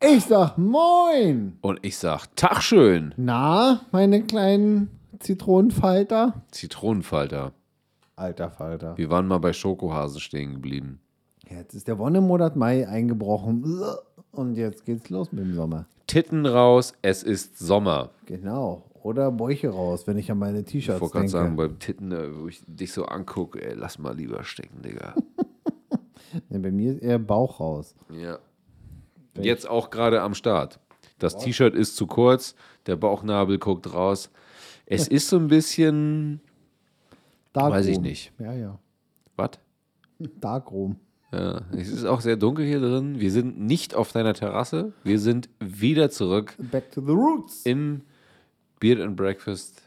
Ich sag Moin. Und ich sag Tag schön. Na, meine kleinen Zitronenfalter? Zitronenfalter. Alter Falter. Wir waren mal bei Schokohase stehen geblieben. Jetzt ist der Wonnemonat Mai eingebrochen. Und jetzt geht's los mit dem Sommer. Titten raus, es ist Sommer. Genau. Oder Bäuche raus, wenn ich an meine Ich T-Shirts wollte gerade denke. sagen, beim Titten, äh, wo ich dich so angucke, ey, lass mal lieber stecken, Digga. Nee, bei mir ist eher Bauch raus. ja. Jetzt auch gerade am Start. Das T-Shirt ist zu kurz, der Bauchnabel guckt raus. Es ist so ein bisschen. Darkroom. Weiß ich nicht. Ja, ja. Was? Darkroom. Ja, es ist auch sehr dunkel hier drin. Wir sind nicht auf deiner Terrasse. Wir sind wieder zurück Back to the roots. im Beard and Breakfast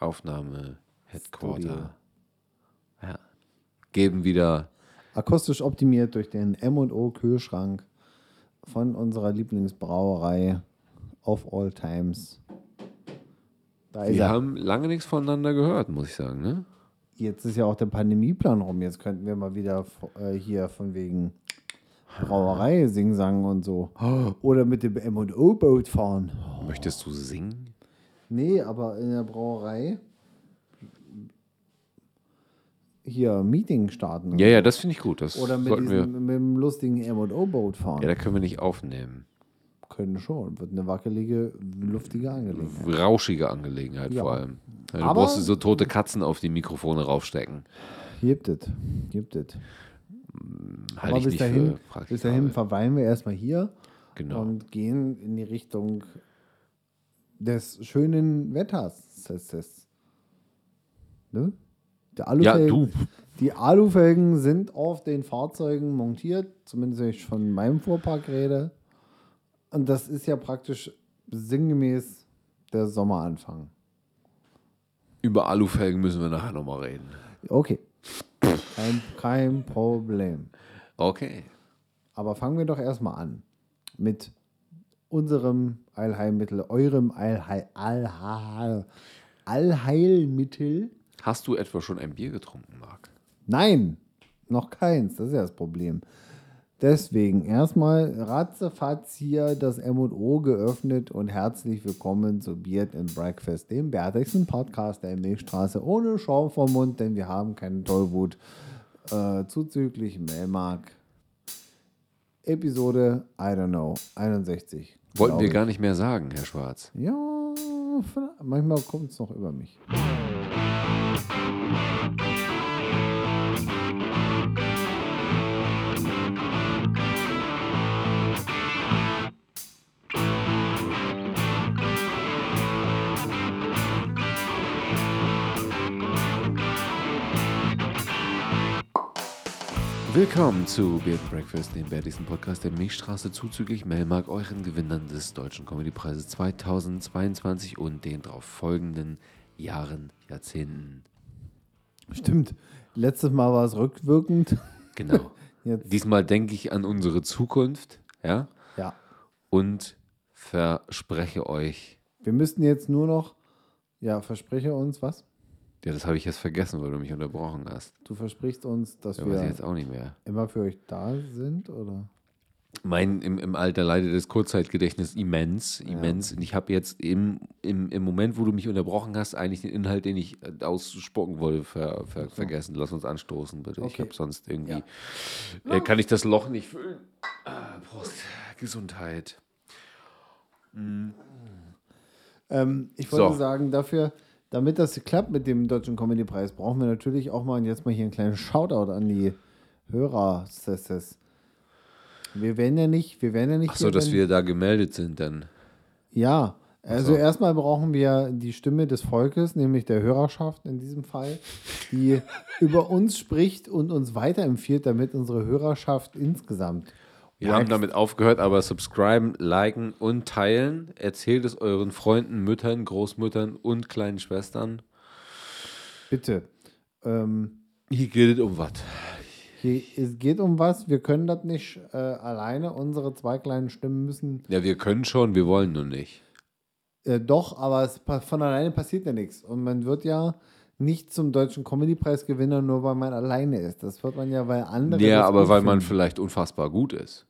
Aufnahme Headquarter. Studio. Ja. Geben wieder Akustisch optimiert durch den M&O Kühlschrank von unserer Lieblingsbrauerei of all times. Da Wir haben lange nichts voneinander gehört, muss ich sagen. Ne? Jetzt ist ja auch der Pandemieplan rum. Jetzt könnten wir mal wieder äh, hier von wegen Brauerei singen und so. Oder mit dem M&O-Boot fahren. Möchtest du singen? Nee, aber in der Brauerei hier Meeting starten. Ja, ja, das finde ich gut. Das Oder mit, sollten wir. diesem, mit dem lustigen M&O-Boot fahren. Ja, da können wir nicht aufnehmen. Können schon. Wird eine wackelige, luftige Angelegenheit. Rauschige Angelegenheit Ja. vor allem. Ja, du Aber- brauchst so tote Katzen auf die Mikrofone raufstecken. Gibt es. Gibt es. Halte Aber ich bis nicht dahin, bis dahin verweilen wir erstmal hier Genau. und gehen in die Richtung des schönen Wetters. Das, ne? Der Ja, Alufelgen, du. Die Alufelgen sind auf den Fahrzeugen montiert, zumindest wenn ich von meinem Fuhrpark rede. Und das ist ja praktisch sinngemäß der Sommeranfang. Über Alufelgen müssen wir nachher nochmal reden. Okay. Kein, kein Problem. Okay. Aber fangen wir doch erstmal an mit unserem Allheilmittel, eurem Allheil, Allheil, Allheilmittel. Hast du etwa schon ein Bier getrunken, Marc? Nein, noch keins, das ist ja das Problem. Deswegen erstmal ratzefatz hier das M&O geöffnet und herzlich willkommen zu Beard and Breakfast, dem bärtigsten Podcast der Milchstraße ohne Schaum vom Mund, denn wir haben keine Tollwut. Äh, zuzüglich Melmark. Episode, I don't know, 61. Wollten wir gar nicht mehr sagen, Herr Schwarz. Ja, manchmal kommt es noch über mich. Willkommen zu Beard Breakfast, dem bärtigsten Podcast der Milchstraße, zuzüglich Melmark, euren Gewinnern des Deutschen Comedypreises 2022 und den darauf folgenden Jahren, Jahrzehnten. Stimmt. Letztes Mal war es rückwirkend. Genau. Diesmal denke ich an unsere Zukunft, ja, ja. und verspreche euch, Wir müssten jetzt nur noch, ja, verspreche uns was? ja, das habe ich jetzt vergessen, weil du mich unterbrochen hast. Du versprichst uns, dass Ja, wir jetzt auch nicht mehr. immer für euch da sind, oder? Mein im, im Alter leidet das Kurzzeitgedächtnis immens, immens. Und ich habe jetzt im, im, im Moment, wo du mich unterbrochen hast, eigentlich den Inhalt, den ich äh, ausspucken wollte, ver, ver, vergessen. Lass uns anstoßen, bitte. Ich Okay. habe sonst irgendwie. Ja. Äh, kann ich das Loch nicht füllen? Ah, Prost. Gesundheit. Ähm, ich wollte So. sagen, dafür, damit das klappt mit dem Deutschen Comedy-Preis, brauchen wir natürlich auch mal jetzt mal hier einen kleinen Shoutout an die Hörer. Wir werden ja nicht, wir werden ja nicht. Ach so, dass wir da gemeldet sind dann. Ja, also so. erstmal brauchen wir die Stimme des Volkes, nämlich der Hörerschaft in diesem Fall, die über uns spricht und uns weiterempfiehlt, damit unsere Hörerschaft insgesamt. Wir haben damit aufgehört, aber subscriben, liken und teilen. Erzählt es euren Freunden, Müttern, Großmüttern und kleinen Schwestern. Bitte. Ähm, Hier geht es um was. Hier, es geht um was, wir können das nicht äh, alleine, unsere zwei kleinen Stimmen müssen. Ja, wir können schon, wir wollen nur nicht. Äh, doch, aber es, von alleine passiert ja nichts. Und man wird ja nicht zum deutschen Comedy-Preis-Gewinner, nur weil man alleine ist. Das wird man ja, weil andere. Ja, aber weil man finden. vielleicht unfassbar gut ist.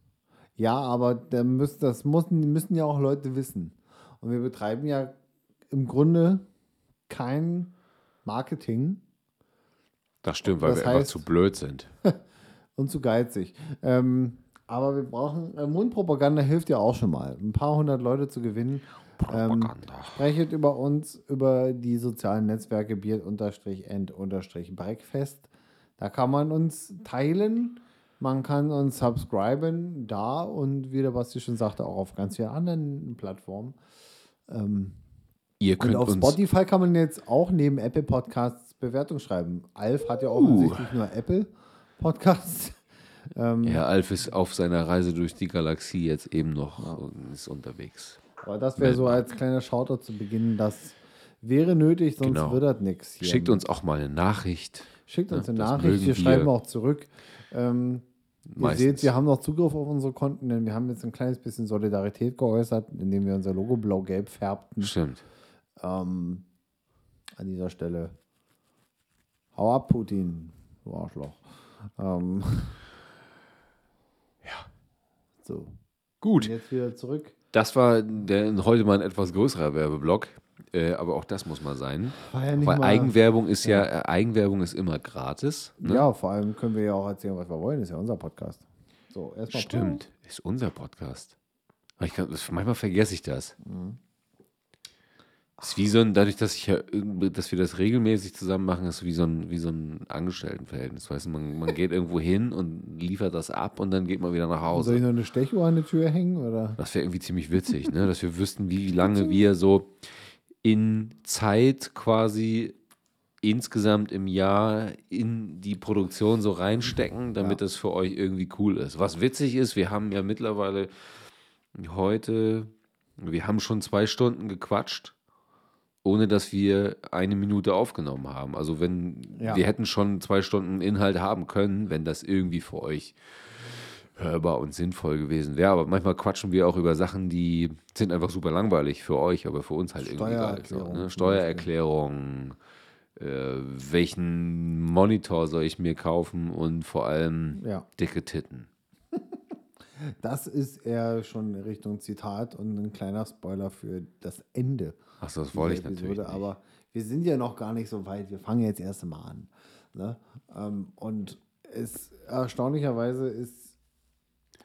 Ja, aber da müssen, das müssen, müssen ja auch Leute wissen. Und wir betreiben ja im Grunde kein Marketing Das stimmt, weil Das wir einfach heißt- zu blöd sind. und zu geizig. Ähm, aber wir brauchen, äh, Mundpropaganda hilft ja auch schon mal. Ein paar hundert Leute zu gewinnen. Ähm, Propaganda. Sprechet über uns, über die sozialen Netzwerke Bier-End-Breakfast. Da kann man uns teilen. Man kann uns subscriben, da und wie der Basti schon sagte, auch auf ganz vielen anderen Plattformen. Ihr Und könnt auf uns Spotify kann man jetzt auch neben Apple Podcasts Bewertung schreiben. Alf hat ja Uh. offensichtlich nur Apple Podcasts. Herr Alf ist auf seiner Reise durch die Galaxie jetzt eben noch und ist unterwegs. Aber das wäre so als kleiner Shoutout zu Beginn. Das wäre nötig, sonst Genau. wird das nichts. Schickt uns auch mal eine Nachricht. Schickt uns Ja, eine Nachricht, wir schreiben auch zurück. Ähm, ihr seht, wir haben noch Zugriff auf unsere Konten, denn wir haben jetzt ein kleines bisschen Solidarität geäußert, indem wir unser Logo blau-gelb färbten. Stimmt. Ähm, an dieser Stelle. Hau ab, Putin, du Arschloch. Ähm, ja. So. Gut. Und jetzt wieder zurück. Das war der, heute mal ein etwas größerer Werbeblock. Äh, aber auch das muss mal sein. Ja nicht Weil mal- Eigenwerbung ist ja, äh, Eigenwerbung ist immer gratis. Ne? Ja, vor allem können wir ja auch erzählen, was wir wollen. ist ja unser Podcast. So, erstmal. Stimmt, ist unser Podcast. Ich kann, manchmal vergesse ich das. Mhm. Ist wie so ein, dadurch, dass ich ja, dass wir das regelmäßig zusammen machen, ist wie so ein, wie so ein Angestelltenverhältnis. Weißt du, man, man geht irgendwo hin und liefert das ab und dann geht man wieder nach Soll ich Hause. noch eine Stechuhr an die Tür hängen? Oder? Das wäre irgendwie ziemlich witzig, ne? dass wir wüssten, wie lange wir so in Zeit quasi insgesamt im Jahr in die Produktion so reinstecken, damit das für euch irgendwie cool ist. Was witzig ist, wir haben ja mittlerweile heute, wir haben schon zwei Stunden gequatscht, ohne dass wir eine Minute aufgenommen haben. Also wenn Ja. wir hätten schon zwei Stunden Inhalt haben können, wenn das irgendwie für euch hörbar und sinnvoll gewesen wäre. Aber manchmal quatschen wir auch über Sachen, die sind einfach super langweilig für euch, aber für uns halt irgendwie geil. So, Steuererklärung ne? Steuererklärung, äh, welchen Monitor soll ich mir kaufen und vor allem Ja. dicke Titten. Das ist eher schon Richtung Zitat und ein kleiner Spoiler für das Ende. Achso, das wollte ich dieser natürlich nicht. Aber wir sind ja noch gar nicht so weit. Wir fangen jetzt erst mal an. Ne? Ähm, und es erstaunlicherweise ist,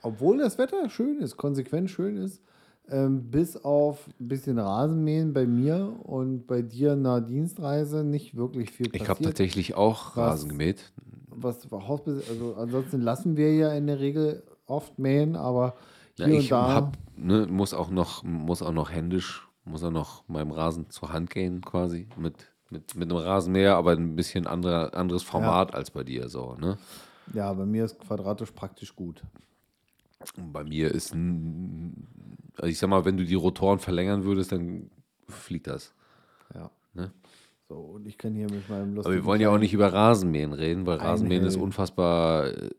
obwohl das Wetter schön ist, konsequent schön ist, ähm, bis auf ein bisschen Rasenmähen bei mir und bei dir in der Dienstreise nicht wirklich viel Ich passiert. habe tatsächlich auch Was- Rasen gemäht. was Hausbesitz, also ansonsten lassen wir ja in der Regel oft mähen, aber hier ich und da. hab, ne, muss auch noch, muss auch noch händisch, muss auch noch meinem Rasen zur Hand gehen, quasi. Mit, mit, mit einem Rasenmäher, aber ein bisschen anderer, anderes Format als bei dir. So, ne? ja, bei mir ist quadratisch praktisch gut. Und bei mir ist ein, also ich sag mal, wenn du die Rotoren verlängern würdest, dann fliegt das. Ja. Ne? So, und ich kann hier mit meinem lustigen. Aber wir wollen ja auch nicht über Rasenmähen reden, weil Rasenmähen ist unfassbar äh,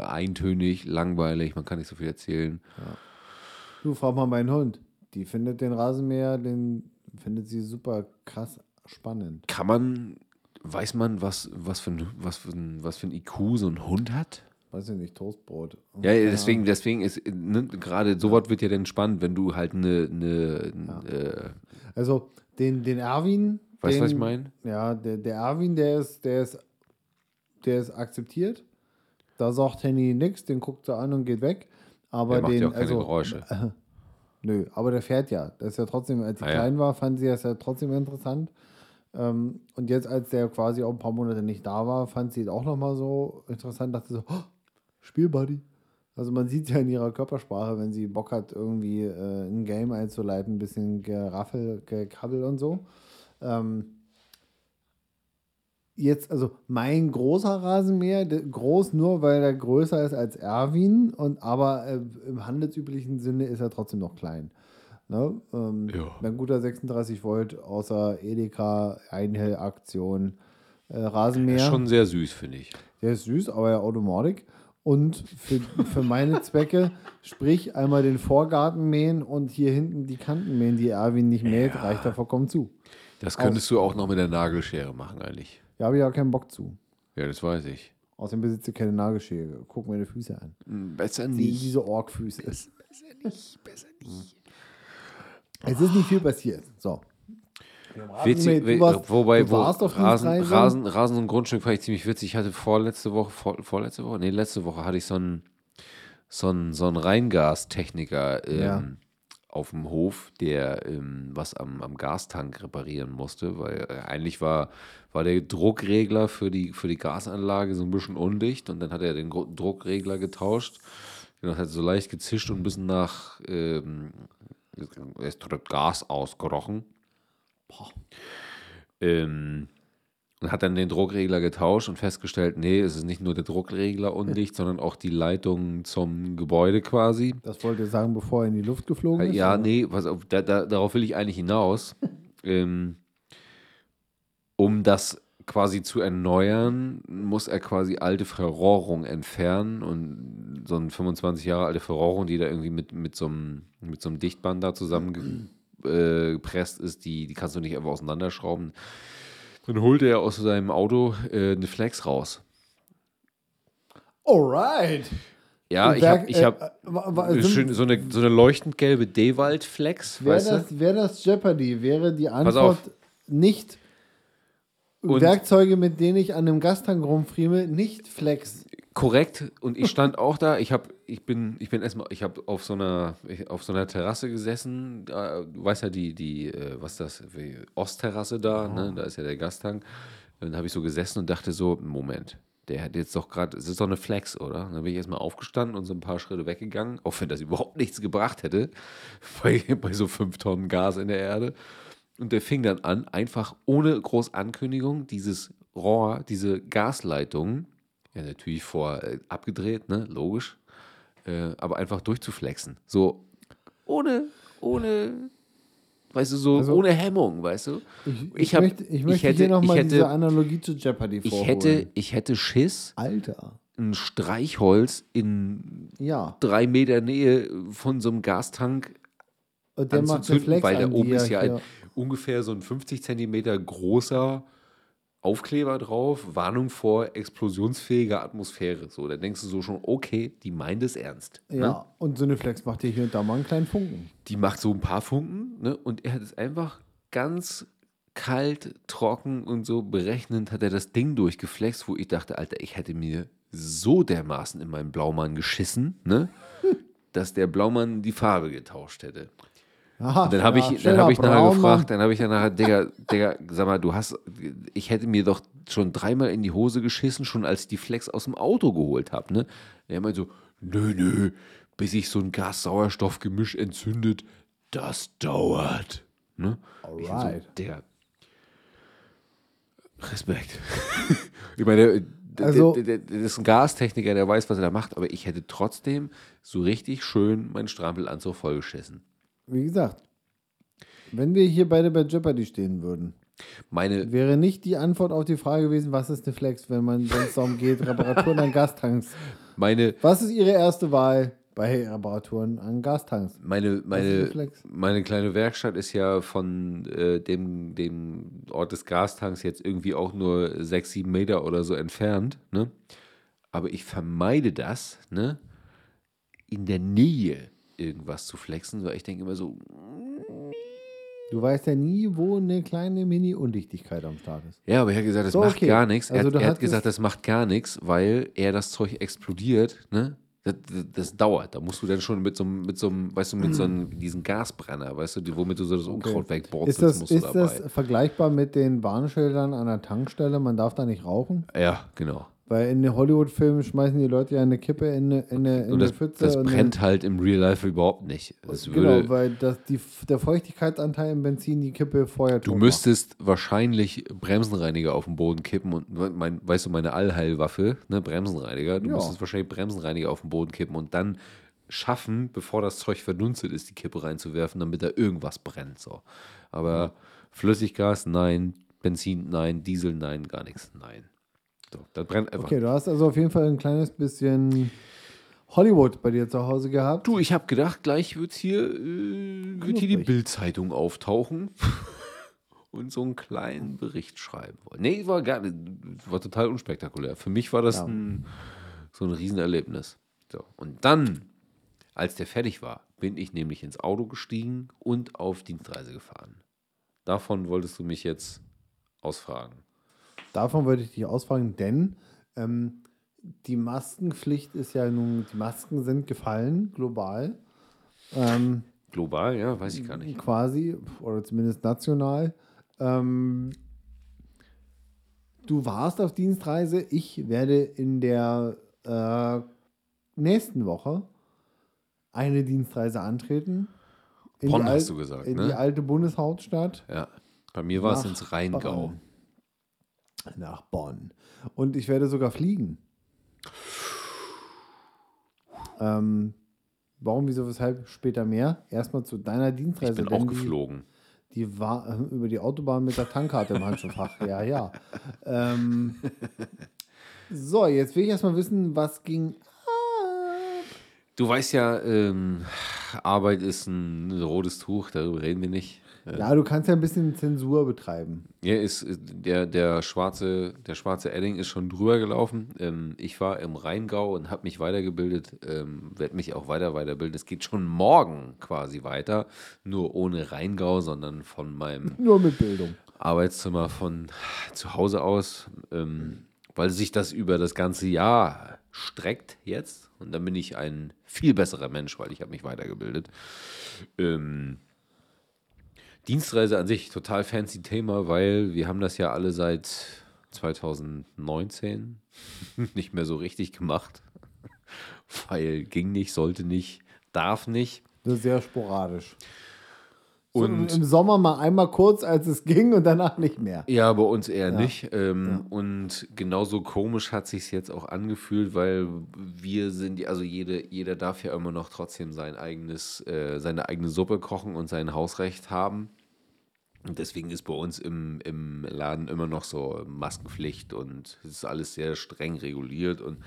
eintönig, langweilig, man kann nicht so viel erzählen. Du frag mal meinen Hund. Die findet den Rasenmäher, den findet sie super krass spannend. Kann man, weiß man, was, was, für ein, was, für ein, was für ein IQ so ein Hund hat? Weiß ich nicht, Toastbrot. Ja, Keine deswegen, deswegen ist ne, gerade sowas wird ja dann spannend, wenn du halt eine, eine äh, Ahnung. Also, den, den Erwin. Weißt du, was ich meine? Ja, der, der Erwin, der ist, der ist, der ist akzeptiert. Da sagt Henny nichts, den guckt sie an und geht weg. Aber der macht den, ja auch keine also, Geräusche. Nö, aber der fährt ja. Das ist ja trotzdem, als sie Ah, ja. klein war, fand sie das ja trotzdem interessant. Ähm, und jetzt, als der quasi auch ein paar Monate nicht da war, fand sie es auch nochmal so interessant, dachte so, oh, Spielbuddy. Also man sieht ja in ihrer Körpersprache, wenn sie Bock hat, irgendwie äh, ein Game einzuleiten, ein bisschen Geraffel, Gekabbel und so. Ähm, jetzt, also mein großer Rasenmäher, groß nur, weil er größer ist als Erwin, und aber äh, im handelsüblichen Sinne ist er trotzdem noch klein. Ne? Ähm, Ja. Ein guter 36 Volt außer Edeka Einhell-Aktion äh, Rasenmäher. Schon sehr süß, finde ich. Der ist süß, aber ja Automatik. Und für, für meine Zwecke, sprich einmal den Vorgarten mähen und hier hinten die Kanten mähen, die Erwin nicht mäht, reicht da vollkommen zu. Das könntest du auch noch mit der Nagelschere machen, eigentlich. Da habe ich auch keinen Bock zu. Ja, das weiß ich. Außerdem besitzt du keine Nagelschere. Guck mir die Füße an. Besser Die, nicht. diese Orgfüße. Besser nicht. Besser nicht. Es ist nicht viel passiert. So. Witzig, Du warst- wobei, du wo warst auf Rasen? Rasen, Rasen und Grundstück fand ich ziemlich witzig. Ich hatte vorletzte Woche, vor, vorletzte Woche, nee, letzte Woche hatte ich so einen, so einen, so einen Reingastechniker ähm, Ja. Auf dem Hof, der ähm, was am, am Gastank reparieren musste, weil äh, eigentlich war, war der Druckregler für die, für die Gasanlage so ein bisschen undicht und dann hat er den Gro- Druckregler getauscht. Genau, hat so leicht gezischt und ein bisschen nach ähm, es Gas ausgerochen. Ähm, und hat dann den Druckregler getauscht und festgestellt, nee, es ist nicht nur der Druckregler undicht, sondern auch die Leitung zum Gebäude quasi. Das wollte er sagen, bevor er in die Luft geflogen ist? Ja, oder? nee, was, da, da, darauf will ich eigentlich hinaus. ähm, um das quasi zu erneuern, muss er quasi alte Verrohrung entfernen und so eine 25 Jahre alte Verrohrung, die da irgendwie mit, mit, so, einem, mit so einem Dichtband da zusammengepresst äh, ist, die, die kannst du nicht einfach auseinanderschrauben. Dann holte er aus seinem Auto äh, eine Flex raus. Alright. Ja, ich habe ich äh, hab äh, schön- so, eine, so eine leuchtend gelbe Dewald-Flex, Wäre das, wär das Jeopardy, wäre die. Antwort nicht Und- Werkzeuge, mit denen ich an einem Gastank rumfriemel, nicht Flex. Korrekt. Und ich stand auch da. Ich habe, ich bin, ich bin erstmal, ich habe auf so einer, auf so einer Terrasse gesessen. Da, du weißt ja die, die, äh, was ist das, Ostterrasse da, ne? Da ist ja der Gastank. Und da habe ich so gesessen und dachte so, Moment, der hat jetzt doch gerade, es ist doch eine Flex, oder? Und dann bin ich erstmal aufgestanden und so ein paar Schritte weggegangen, auch wenn das überhaupt nichts gebracht hätte, bei, bei so fünf Tonnen Gas in der Erde. Und der fing dann an, einfach ohne groß Ankündigung, dieses Rohr, diese Gasleitung, ja natürlich vor äh, abgedreht, ne, logisch, äh, aber einfach durchzuflexen. So ohne, ohne, weißt du, so Also- ohne Hemmung, weißt du. Ich, ich, Ich hab- möchte, ich ich möchte hätte- hier nochmal ich diese Analogie zu Jeopardy Ich vorholen. hätte, ich hätte Schiss, Alter. ein Streichholz in Ja. drei Meter Nähe von so einem Gastank Und der macht Flex weil da oben ist ja hier- ungefähr so ein 50 Zentimeter großer Aufkleber drauf, Warnung vor explosionsfähiger Atmosphäre. So, da denkst du so schon, okay, die meint es ernst. Ne? Ja, und so eine Flex macht dir hier und da mal einen kleinen Funken. Die macht so ein paar Funken, ne? Und er hat es einfach ganz kalt, trocken und so berechnend hat er das Ding durchgeflext, wo ich dachte, Alter, ich hätte mir so dermaßen in meinen Blaumann geschissen, ne? dass der Blaumann die Farbe getauscht hätte. Aha, Und dann habe ja, ich, dann hab ich nachher Braun, gefragt, dann habe ich dann nachher, Digga, Digga, sag mal, du hast, ich hätte mir doch schon dreimal in die Hose geschissen, schon als ich die Flex aus dem Auto geholt habe, ne? Er meinte so, nö, nö, bis sich so ein Gas-Sauerstoff-Gemisch entzündet, das dauert. Ne? Ich so, Alright. Digga, Respekt. ich meine, der, Also- der, der, der ist ein Gastechniker, der weiß, was er da macht, aber ich hätte trotzdem so richtig schön meinen Strampelanzug vollgeschissen. Wie gesagt, wenn wir hier beide bei Jeopardy stehen würden, Meine, wäre nicht die Antwort auf die Frage gewesen, was ist eine Flex, wenn man wenn es darum geht, Reparaturen an Gastanks. meine, Was ist Ihre erste Wahl bei Reparaturen an Gastanks? meine, meine, meine kleine Werkstatt ist ja von äh, dem, dem Ort des Gastanks jetzt irgendwie auch nur sechs, sieben Meter oder so entfernt. Ne? Aber ich vermeide das, ne? in der Nähe irgendwas zu flexen, weil ich denke immer so, Du weißt ja nie, wo eine kleine Mini-Undichtigkeit am Start ist. Ja, aber er hat gesagt, das So, macht okay. gar nichts. Er, Also er hat gesagt, das macht gar nichts, weil er das Zeug explodiert, ne? Das, das, das dauert. Da musst du dann schon mit so einem, mit so einem, weißt du, mit so einem, diesen Gasbrenner, weißt du, womit du so das Unkraut Ist wegborst, das, musst du ist dabei. das vergleichbar mit den Warnschildern an der Tankstelle? Man darf da nicht rauchen? ja, genau. Weil in den Hollywood-Filmen schmeißen die Leute ja eine Kippe in eine, in eine, in Und eine das, Pfütze. das brennt halt im Real Life überhaupt nicht. Würde, genau, weil das, die, der Feuchtigkeitsanteil im Benzin die Kippe Feuer Du müsstest wahrscheinlich Bremsenreiniger auf den Boden kippen und mein, weißt du, meine Allheilwaffe, ne, Bremsenreiniger, du Ja. müsstest wahrscheinlich Bremsenreiniger auf den Boden kippen und dann schaffen, bevor das Zeug verdunstet ist, die Kippe reinzuwerfen, damit da irgendwas brennt. So. Aber Flüssiggas, nein, Benzin, nein, Diesel, nein, gar nichts, nein. So, das brennt einfach. Okay, du hast also auf jeden Fall ein kleines bisschen Hollywood bei dir zu Hause gehabt. Du, ich habe gedacht, gleich wird hier, äh, wird hier die. Bildzeitung auftauchen und so einen kleinen Bericht schreiben wollte. Nee, war gar nicht, war total unspektakulär. Für mich war das Ja. ein, so ein Riesenerlebnis. So. Und dann, als der fertig war, bin ich nämlich ins Auto gestiegen und auf Dienstreise gefahren. Davon wolltest du mich jetzt ausfragen. Davon wollte ich dich ausfragen, denn ähm, die Maskenpflicht ist ja nun, die Masken sind gefallen, global. Ähm, Global, ja, weiß ich gar nicht. quasi, oder zumindest national. Ähm, du warst auf Dienstreise. Ich werde in der äh, nächsten Woche eine Dienstreise antreten. In Bonn die hast du gesagt, In ne? die alte Bundeshauptstadt. Ja. Bei mir war es ins Rheingau. Bonn. Nach Bonn. Und ich werde sogar fliegen. Ähm, warum, wieso, weshalb? Später mehr. Erstmal zu deiner Dienstreise. Ich bin auch die- geflogen. die war äh, über die Autobahn mit der Tankkarte im Handschuhfach. Ja, ja. Ähm, so, jetzt will ich erstmal wissen, was ging. Du weißt ja, ähm, Arbeit ist ein rotes Tuch, darüber reden wir nicht. Ja, du kannst ja ein bisschen Zensur betreiben. Ja, ist, ist- der, der, schwarze, der schwarze Edding ist schon drüber gelaufen. Ähm, ich war im Rheingau und habe mich weitergebildet, ähm, werde mich auch weiter weiterbilden. Es geht schon morgen quasi weiter, nur ohne Rheingau, sondern von meinem Nur mit Bildung. Arbeitszimmer von zu Hause aus, ähm, weil sich das über das ganze Jahr streckt jetzt. Und dann bin ich ein viel besserer Mensch, weil ich habe mich weitergebildet. Ähm, Dienstreise an sich, total fancy Thema, weil wir haben das ja alle seit 2019 nicht mehr so richtig gemacht. Weil ging nicht, sollte nicht, darf nicht. Sehr sporadisch. So, Und Im Sommer mal einmal kurz, als es ging und danach nicht mehr. Ja, bei uns eher Ja. nicht. Ähm, Und genauso komisch hat sich jetzt auch angefühlt, weil wir sind, ja- also jede, jeder darf ja immer noch trotzdem sein eigenes, äh, seine eigene Suppe kochen und sein Hausrecht haben. Und deswegen ist bei uns im, im Laden immer noch so Maskenpflicht und es ist alles sehr streng reguliert und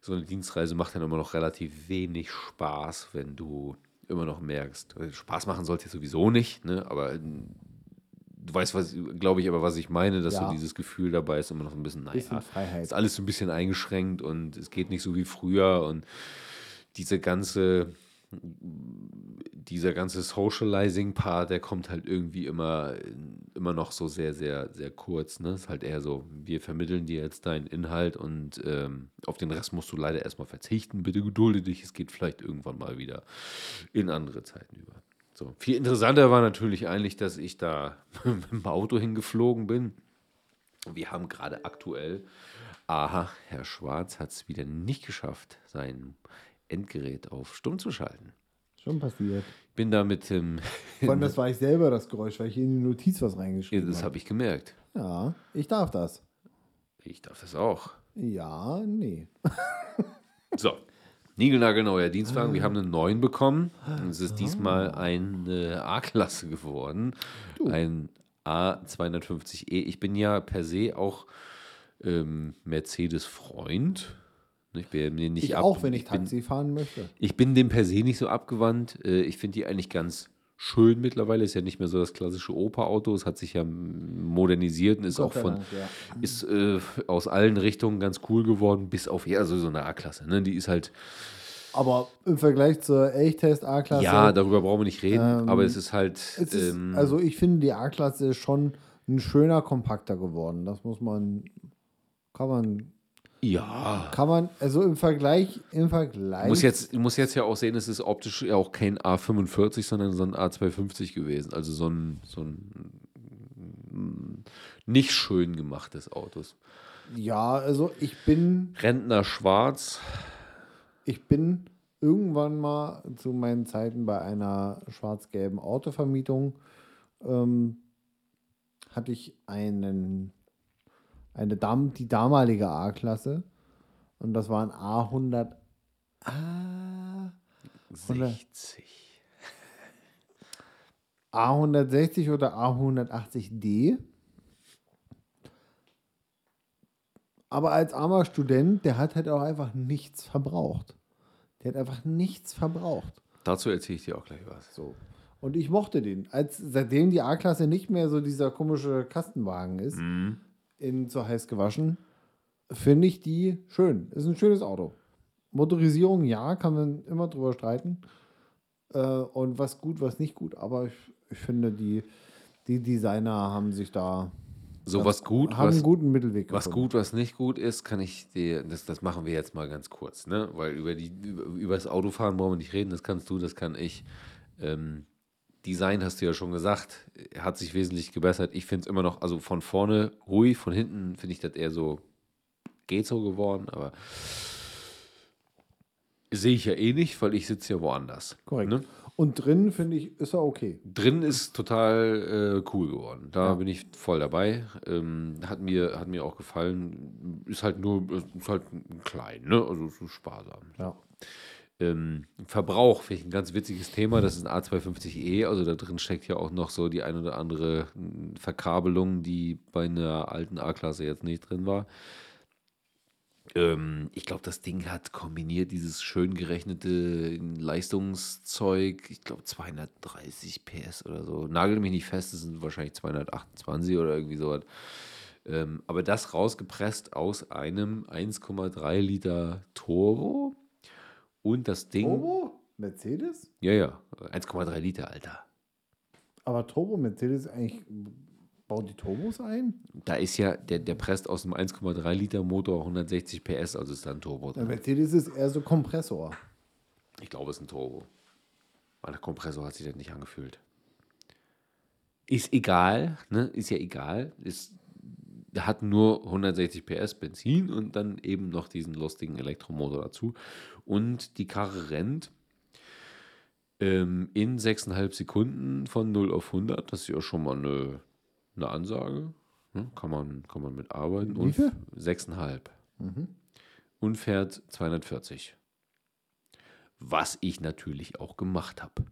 so eine Dienstreise macht dann immer noch relativ wenig Spaß, wenn du immer noch merkst. Spaß machen sollte sowieso nicht, ne? aber äh, du weißt, was, glaube ich, aber was ich meine, dass Ja. so dieses Gefühl dabei ist, immer noch ein bisschen, naja, Bisschen Freiheit. ist alles so ein bisschen eingeschränkt und es geht nicht so wie früher und diese ganze, dieser ganze Socializing-Part, der kommt halt irgendwie immer, immer noch so sehr, sehr, sehr kurz. Ne? Ist halt eher so, wir vermitteln dir jetzt deinen Inhalt und ähm, auf den Rest musst du leider erstmal verzichten. Bitte gedulde dich, es geht vielleicht irgendwann mal wieder in andere Zeiten über. So. Viel interessanter war natürlich eigentlich, dass ich da mit dem Auto hingeflogen bin. Wir haben gerade aktuell, aha, Herr Schwarz hat es wieder nicht geschafft, sein Endgerät auf stumm zu schalten. Schon passiert. Bin da mit dem, Vor allem, das war ich selber, das Geräusch, weil ich in die Notiz was reingeschrieben das habe. habe ich gemerkt. Ja, ich darf das. Ich darf das auch. Ja, nee. So, niegelnagelneuer Dienstwagen. Wir haben einen neuen bekommen. Und Es ist diesmal eine A-Klasse geworden. Ein A250e. Ich bin ja per se auch ähm, Mercedes-Freund. Ich bin nicht Ich ab- auch, wenn ich bin, Taxi fahren möchte. Ich bin dem per se nicht so abgewandt. Äh, Ich finde die eigentlich ganz schön mittlerweile. Ist ja nicht mehr so das klassische Opa-Auto. Es hat sich ja modernisiert und ist auch sei von, Dank, ja. ist äh, aus allen Richtungen ganz cool geworden, bis auf ja, also so eine A-Klasse. Ne? Die ist halt, Aber im Vergleich zur Elchtest A-Klasse. ja, darüber brauchen wir nicht reden, Ähm, aber es ist halt, es ist, ähm, also ich finde, die A-Klasse ist schon ein schöner, kompakter geworden. Das muss man, kann man, ja. kann man, also im Vergleich, im Vergleich. Muss jetzt, muss jetzt ja auch sehen, es ist optisch ja auch kein A45, sondern so ein A250 gewesen. Also so ein, so ein mm, nicht schön gemachtes Autos. Ja, also ich bin, Rentner schwarz. ich bin irgendwann mal zu meinen Zeiten bei einer schwarz-gelben Autovermietung ähm, hatte ich einen, eine Dam die damalige A-Klasse und das war ein A100 A, 60. A160 oder A180D. Aber als armer Student, der hat halt auch einfach nichts verbraucht. Der hat einfach nichts verbraucht. Dazu erzähle ich dir auch gleich was. So. Und ich mochte den. Als, seitdem die A-Klasse nicht mehr so dieser komische Kastenwagen ist, Mhm. In so heiß gewaschen, finde ich die schön. Ist ein schönes Auto. Motorisierung, ja, kann man immer drüber streiten. Äh, und was gut, was nicht gut. Aber ich, ich finde, die, die Designer haben sich da So was gut, haben was, einen guten Mittelweg was gefunden. gut, was nicht gut ist, kann ich dir, das, das machen wir jetzt mal ganz kurz, ne? Weil über, die, über, über das Autofahren brauchen wir nicht reden, das kannst du, das kann ich. Ähm, Design hast du ja schon gesagt, hat sich wesentlich gebessert. Ich finde es immer noch, also von vorne ruhig, von hinten finde ich das eher so, geht so geworden, aber sehe ich ja eh nicht, weil ich sitze ja woanders. Korrekt. Ne? Und drin, finde ich, ist er okay. Drin ist total äh, cool geworden. Da bin ich voll dabei. Ähm, hat, mir, hat mir auch gefallen. Ist halt nur, ist halt klein, ne? Also so sparsam. Ja. Ähm, Verbrauch, finde ich ein ganz witziges Thema. Das ist ein A250e. Also da drin steckt ja auch noch so die ein oder andere mm, Verkabelung, die bei einer alten A-Klasse jetzt nicht drin war. Ähm, ich glaube, das Ding hat kombiniert dieses schön gerechnete Leistungszeug, ich glaube 230 PS oder so. Nagel mich nicht fest, das sind wahrscheinlich 228 oder irgendwie sowas. Ähm, aber das rausgepresst aus einem 1,3 Liter Turbo und das Ding. Turbo? Mercedes? Ja, ja, 1,3 Liter, Alter. Aber Turbo, Mercedes eigentlich, baut die Turbos ein? Da ist ja, der, der presst aus dem 1,3 Liter Motor 160 PS, also ist da ein Turbo Der drin. Mercedes ist eher so Kompressor. Ich glaube, es ist ein Turbo. Weil der Kompressor hat sich das nicht angefühlt. Ist egal, ne? Ist ja egal. Ist, der hat nur 160 PS Benzin und dann eben noch diesen lustigen Elektromotor dazu. Und die Karre rennt ähm, in 6,5 Sekunden von 0 auf 100. Das ist ja schon mal eine, eine Ansage. Ne? Kann, man, kann man mitarbeiten. Viel? 6,5. Und fährt 240. Was ich natürlich auch gemacht habe.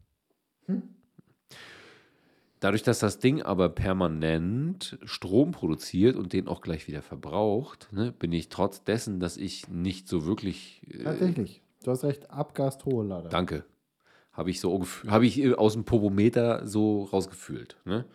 Dadurch, dass das Ding aber permanent Strom produziert und den auch gleich wieder verbraucht, ne, bin ich trotz dessen, dass ich nicht so wirklich. Äh, Tatsächlich. Du hast recht, Abgastoholader. danke. Habe ich so habe ich äh, aus dem Popometer so rausgefühlt. Ne?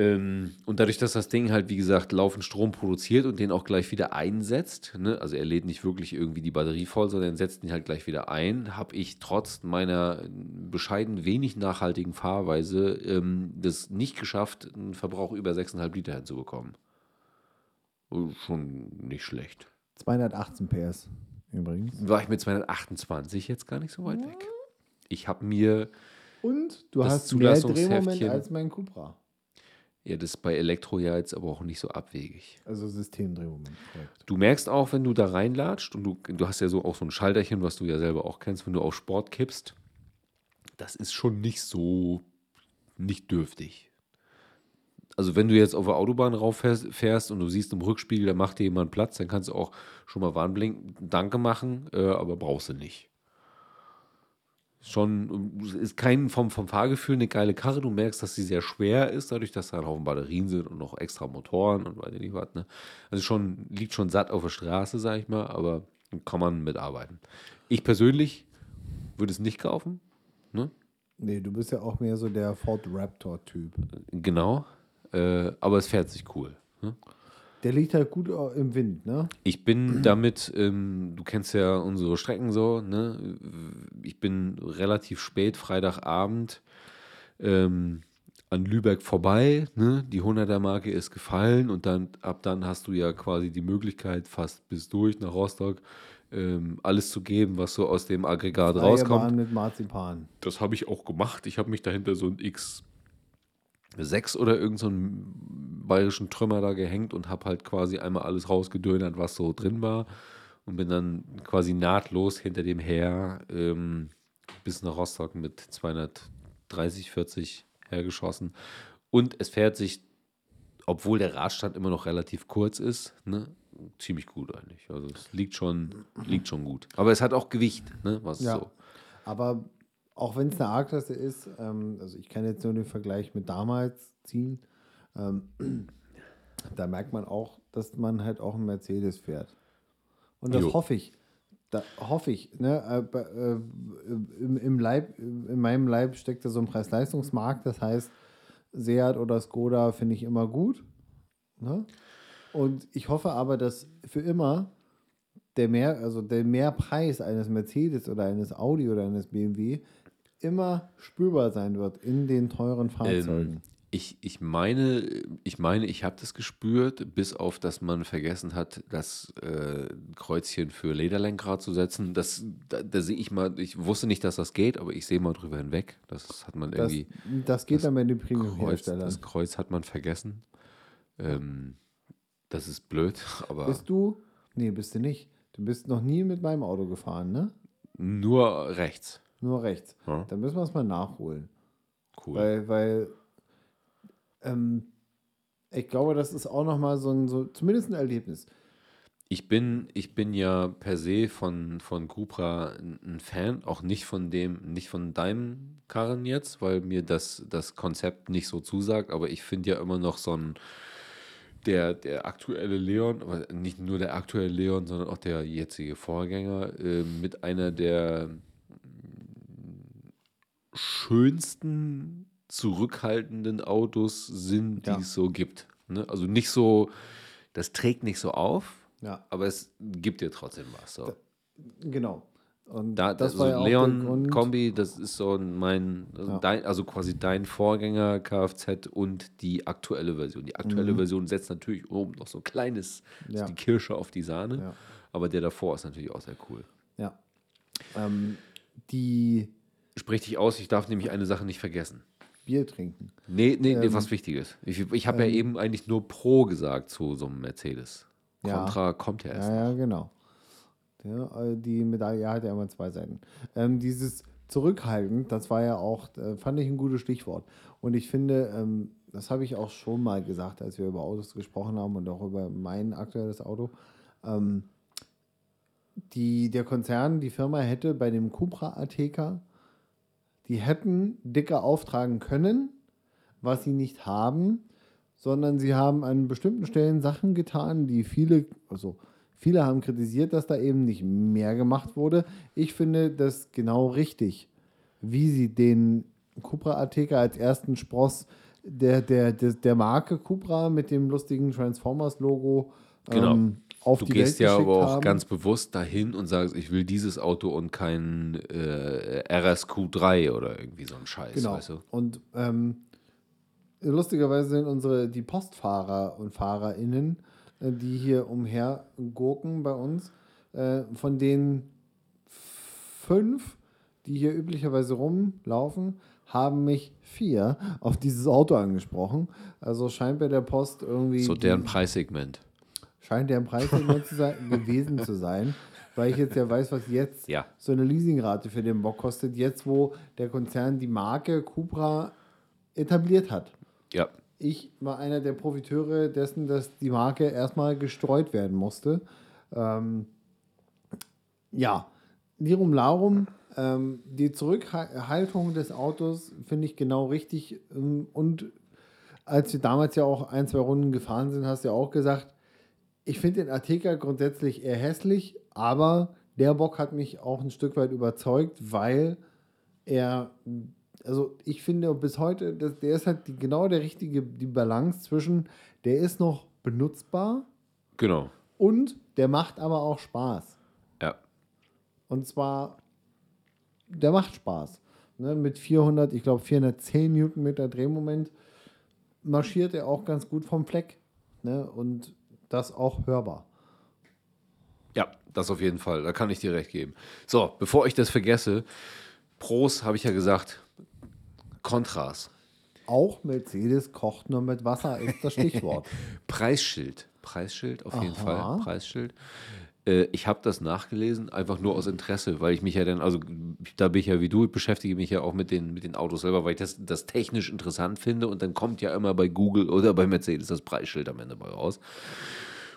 Ähm, und dadurch, dass das Ding halt, wie gesagt, laufend Strom produziert und den auch gleich wieder einsetzt, ne? also er lädt nicht wirklich irgendwie die Batterie voll, sondern setzt ihn halt gleich wieder ein, habe ich trotz meiner bescheiden wenig nachhaltigen Fahrweise ähm, das nicht geschafft, einen Verbrauch über 6,5 Liter hinzubekommen. Oh, Schon nicht schlecht. 218 PS übrigens. War ich mit 228 jetzt gar nicht so weit weg. Ich habe mir, Und du Das hast mehr Drehmoment als mein Cupra. Ja, das ist bei Elektro ja jetzt aber auch nicht so abwegig. Also Systemdrehmoment. Du merkst auch, wenn du da reinlatscht und du, du hast ja so auch so ein Schalterchen, was du ja selber auch kennst, wenn du auf Sport kippst, das ist schon nicht so nicht dürftig. Also wenn du jetzt auf der Autobahn rauf fährst, fährst und du siehst im Rückspiegel, da macht dir jemand Platz, dann kannst du auch schon mal Warnblinken, Danke machen, äh, aber brauchst du nicht. Schon, ist kein vom, vom Fahrgefühl eine geile Karre. Du merkst, dass sie sehr schwer ist, dadurch, dass da ein Haufen Batterien sind und noch extra Motoren und weiß ich nicht was. Ne? Also schon, liegt schon satt auf der Straße, sag ich mal, aber kann man mitarbeiten. Ich persönlich würde es nicht kaufen. Ne? Nee, du bist ja auch mehr so der Ford Raptor-Typ. Genau. Äh, aber es fährt sich cool. Ne? Der liegt halt gut äh, im Wind, ne? Ich bin damit, ähm, du kennst ja unsere Strecken so, ne? Ich bin relativ spät, Freitagabend, ähm, an Lübeck vorbei, ne? Die 100er-Marke ist gefallen und dann ab dann hast du ja quasi die Möglichkeit, fast bis durch nach Rostock ähm, alles zu geben, was so aus dem Aggregat Freie rauskommt. Bahn mit Marzipan. Das habe ich auch gemacht. Ich habe mich dahinter so ein X6 oder irgendeinen so einen bayerischen Trümmer da gehängt und habe halt quasi einmal alles rausgedönert, was so drin war. Und bin dann quasi nahtlos hinter dem her ähm, bis nach Rostock mit 230, 40 hergeschossen. Und es fährt sich, obwohl der Radstand immer noch relativ kurz ist, ne, ziemlich gut eigentlich. Also es liegt schon, liegt schon gut. Aber es hat auch Gewicht, ne, was Ja. so. Aber auch wenn es eine A-Klasse ist, ähm, also ich kann jetzt nur den Vergleich mit damals ziehen, ähm, da merkt man auch, dass man halt auch einen Mercedes fährt. Und das Jo. hoffe ich. Da hoffe ich, ne, äh, äh, im, im, Leib, in meinem Leib steckt da so ein Preis-Leistungsmarkt. Das heißt, Seat oder Skoda finde ich immer gut. Ne? Und ich hoffe aber, dass für immer der mehr, also der Mehrpreis eines Mercedes oder eines Audi oder eines BMW immer spürbar sein wird in den teuren Fahrzeugen. Ähm, ich, ich meine, ich meine, ich habe das gespürt, bis auf, dass man vergessen hat, das äh, Kreuzchen für Lederlenkrad zu setzen. Das, da, da sehe ich mal, ich wusste nicht, dass das geht, aber ich sehe mal drüber hinweg. Das hat man Das, irgendwie. das geht das dann bei den Premium-Herstellern. das Kreuz hat man vergessen. Ähm, das ist blöd, aber Bist du? Nee, bist du nicht. Du bist noch nie mit meinem Auto gefahren, ne? nur rechts. Nur rechts. Ja. Dann müssen wir es mal nachholen. Cool. Weil, weil ähm, ich glaube, das ist auch nochmal so ein, so, zumindest ein Erlebnis. Ich bin, ich bin ja per se von, von Cupra ein Fan, auch nicht von dem, nicht von deinem Karren jetzt, weil mir das, das Konzept nicht so zusagt, aber ich finde ja immer noch so ein, der, der aktuelle Leon, aber nicht nur der aktuelle Leon, sondern auch der jetzige Vorgänger, äh, mit einer der schönsten, zurückhaltenden Autos sind, die Ja. es so gibt. Ne? Also nicht so, das trägt nicht so auf, Ja, aber es gibt dir trotzdem was. So. genau. Und Da, das also war Leon Kombi, das ist so mein, also, Ja. dein, also quasi dein Vorgänger Kfz und die aktuelle Version. Die aktuelle Version setzt natürlich oben noch so ein kleines, so Mhm. Ja. die Kirsche auf die Sahne, Ja. aber der davor ist natürlich auch sehr cool. Ja. Ähm, die Sprich dich aus, ich darf nämlich eine Sache nicht vergessen. Bier trinken. Nee, nee, nee Ähm, was Wichtiges. Ich, ich habe ja eben eigentlich nur Pro gesagt zu so einem Mercedes. Ja. Contra kommt ja erst. Ja, ja, genau. Ja, äh, die Medaille hat ja immer zwei Seiten. Ähm, dieses Zurückhalten, das war ja auch, äh, fand ich ein gutes Stichwort. Und ich finde, ähm, das habe ich auch schon mal gesagt, als wir über Autos gesprochen haben und auch über mein aktuelles Auto. Ähm, die, der Konzern, die Firma hätte bei dem Cupra Ateca, die hätten dicker auftragen können, was sie nicht haben, sondern sie haben an bestimmten Stellen Sachen getan, die viele, also viele haben kritisiert, dass da eben nicht mehr gemacht wurde. Ich finde das genau richtig, wie sie den Cupra Ateca als ersten Spross der, der, der, der Marke Cupra mit dem lustigen Transformers-Logo Genau. ähm, auf Du die gehst Welt ja geschickt aber auch haben. ganz bewusst dahin und sagst, ich will dieses Auto und kein äh, RSQ3 oder irgendwie so ein Scheiß, Genau. weißt du? Und ähm, lustigerweise sind unsere die Postfahrer und FahrerInnen, äh, die hier umher gurken bei uns, äh, von den fünf, die hier üblicherweise rumlaufen, haben mich vier auf dieses Auto angesprochen. Also scheint bei der Post irgendwie So deren Preissegment. Scheint der Preis zu sein, gewesen zu sein, weil ich jetzt ja weiß, was jetzt Ja. so eine Leasingrate für den Bock kostet, jetzt wo der Konzern die Marke Cupra etabliert hat. Ja. Ich war einer der Profiteure dessen, dass die Marke erstmal gestreut werden musste. Ähm, ja, Lirum Larum, ähm, die Zurückhaltung des Autos finde ich genau richtig. Und als wir damals ja auch ein, zwei Runden gefahren sind, hast du ja auch gesagt, ich finde den Ateca grundsätzlich eher hässlich, aber der Bock hat mich auch ein Stück weit überzeugt, weil er, also ich finde bis heute, das, der ist halt die, genau der richtige, die Balance zwischen, der ist noch benutzbar Genau. und der macht aber auch Spaß. Ja. Und zwar, der macht Spaß. Ne, mit 400, ich glaube 410 Newtonmeter Drehmoment marschiert er auch ganz gut vom Fleck. Ne, und das auch hörbar. Ja, das auf jeden Fall. Da kann ich dir recht geben. So, bevor ich das vergesse, Pros habe ich ja gesagt, Kontras. Auch Mercedes kocht nur mit Wasser, ist das Stichwort. Preisschild. Preisschild, auf jeden Aha. Fall. Preisschild. Äh, ich habe das nachgelesen, einfach nur aus Interesse, weil ich mich ja dann, also da bin ich ja wie du, ich beschäftige mich ja auch mit den, mit den Autos selber, weil ich das, das technisch interessant finde und dann kommt ja immer bei Google oder bei Mercedes das Preisschild am Ende mal raus.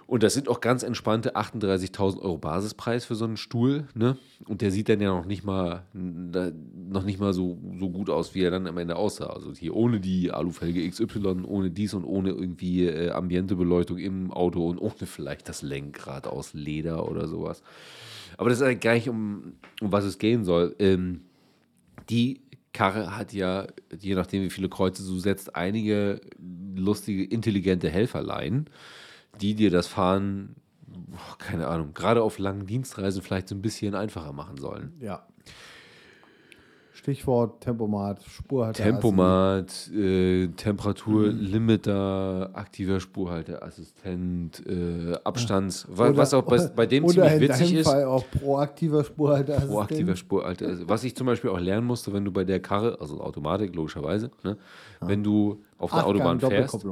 Und das sind auch ganz entspannte 38.000 Euro Basispreis für so einen Stuhl, ne? Und der sieht dann ja noch nicht mal, noch nicht mal so, so gut aus, wie er dann am Ende aussah. Also hier ohne die Alufelge XY, ohne dies und ohne irgendwie äh, Ambientebeleuchtung im Auto und ohne vielleicht das Lenkrad aus Leder oder sowas. Aber das ist eigentlich gar nicht, um, um was es gehen soll. Ähm, die Karre hat ja, je nachdem wie viele Kreuze du setzt, einige lustige, intelligente Helferlein, die dir das Fahren, boah, keine Ahnung, gerade auf langen Dienstreisen vielleicht so ein bisschen einfacher machen sollen. Ja. Stichwort Tempomat, Spurhalter. Tempomat, äh, Temperaturlimiter, aktiver Spurhalteassistent, äh, Abstands, Oder- was auch bei, bei dem ziemlich witzig ist. Fall auch proaktiver Spurhalter. Proaktiver Spurhalter. Also, was ich zum Beispiel auch lernen musste, wenn du bei der Karre, also Automatik logischerweise, ne, wenn du auf der Autobahn fährst.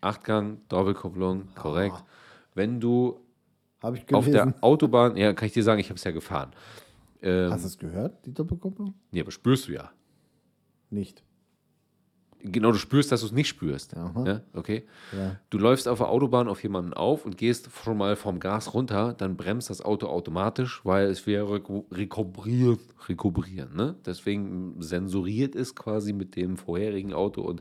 Achtgang, Doppelkupplung, korrekt. Wenn du auf der Autobahn, ja, kann ich dir sagen, ich habe es ja gefahren. Ähm, Hast du es gehört, die Doppelkopplung? nee, aber spürst du ja. Nicht. Genau, du spürst, dass du es nicht spürst. Ja, okay. Ja. Du läufst auf der Autobahn auf jemanden auf und gehst schon mal vom Gas runter, dann bremst das Auto automatisch, weil es wäre reku- rekubrieren, rekubrieren. Ne? Deswegen sensoriert es quasi mit dem vorherigen Auto und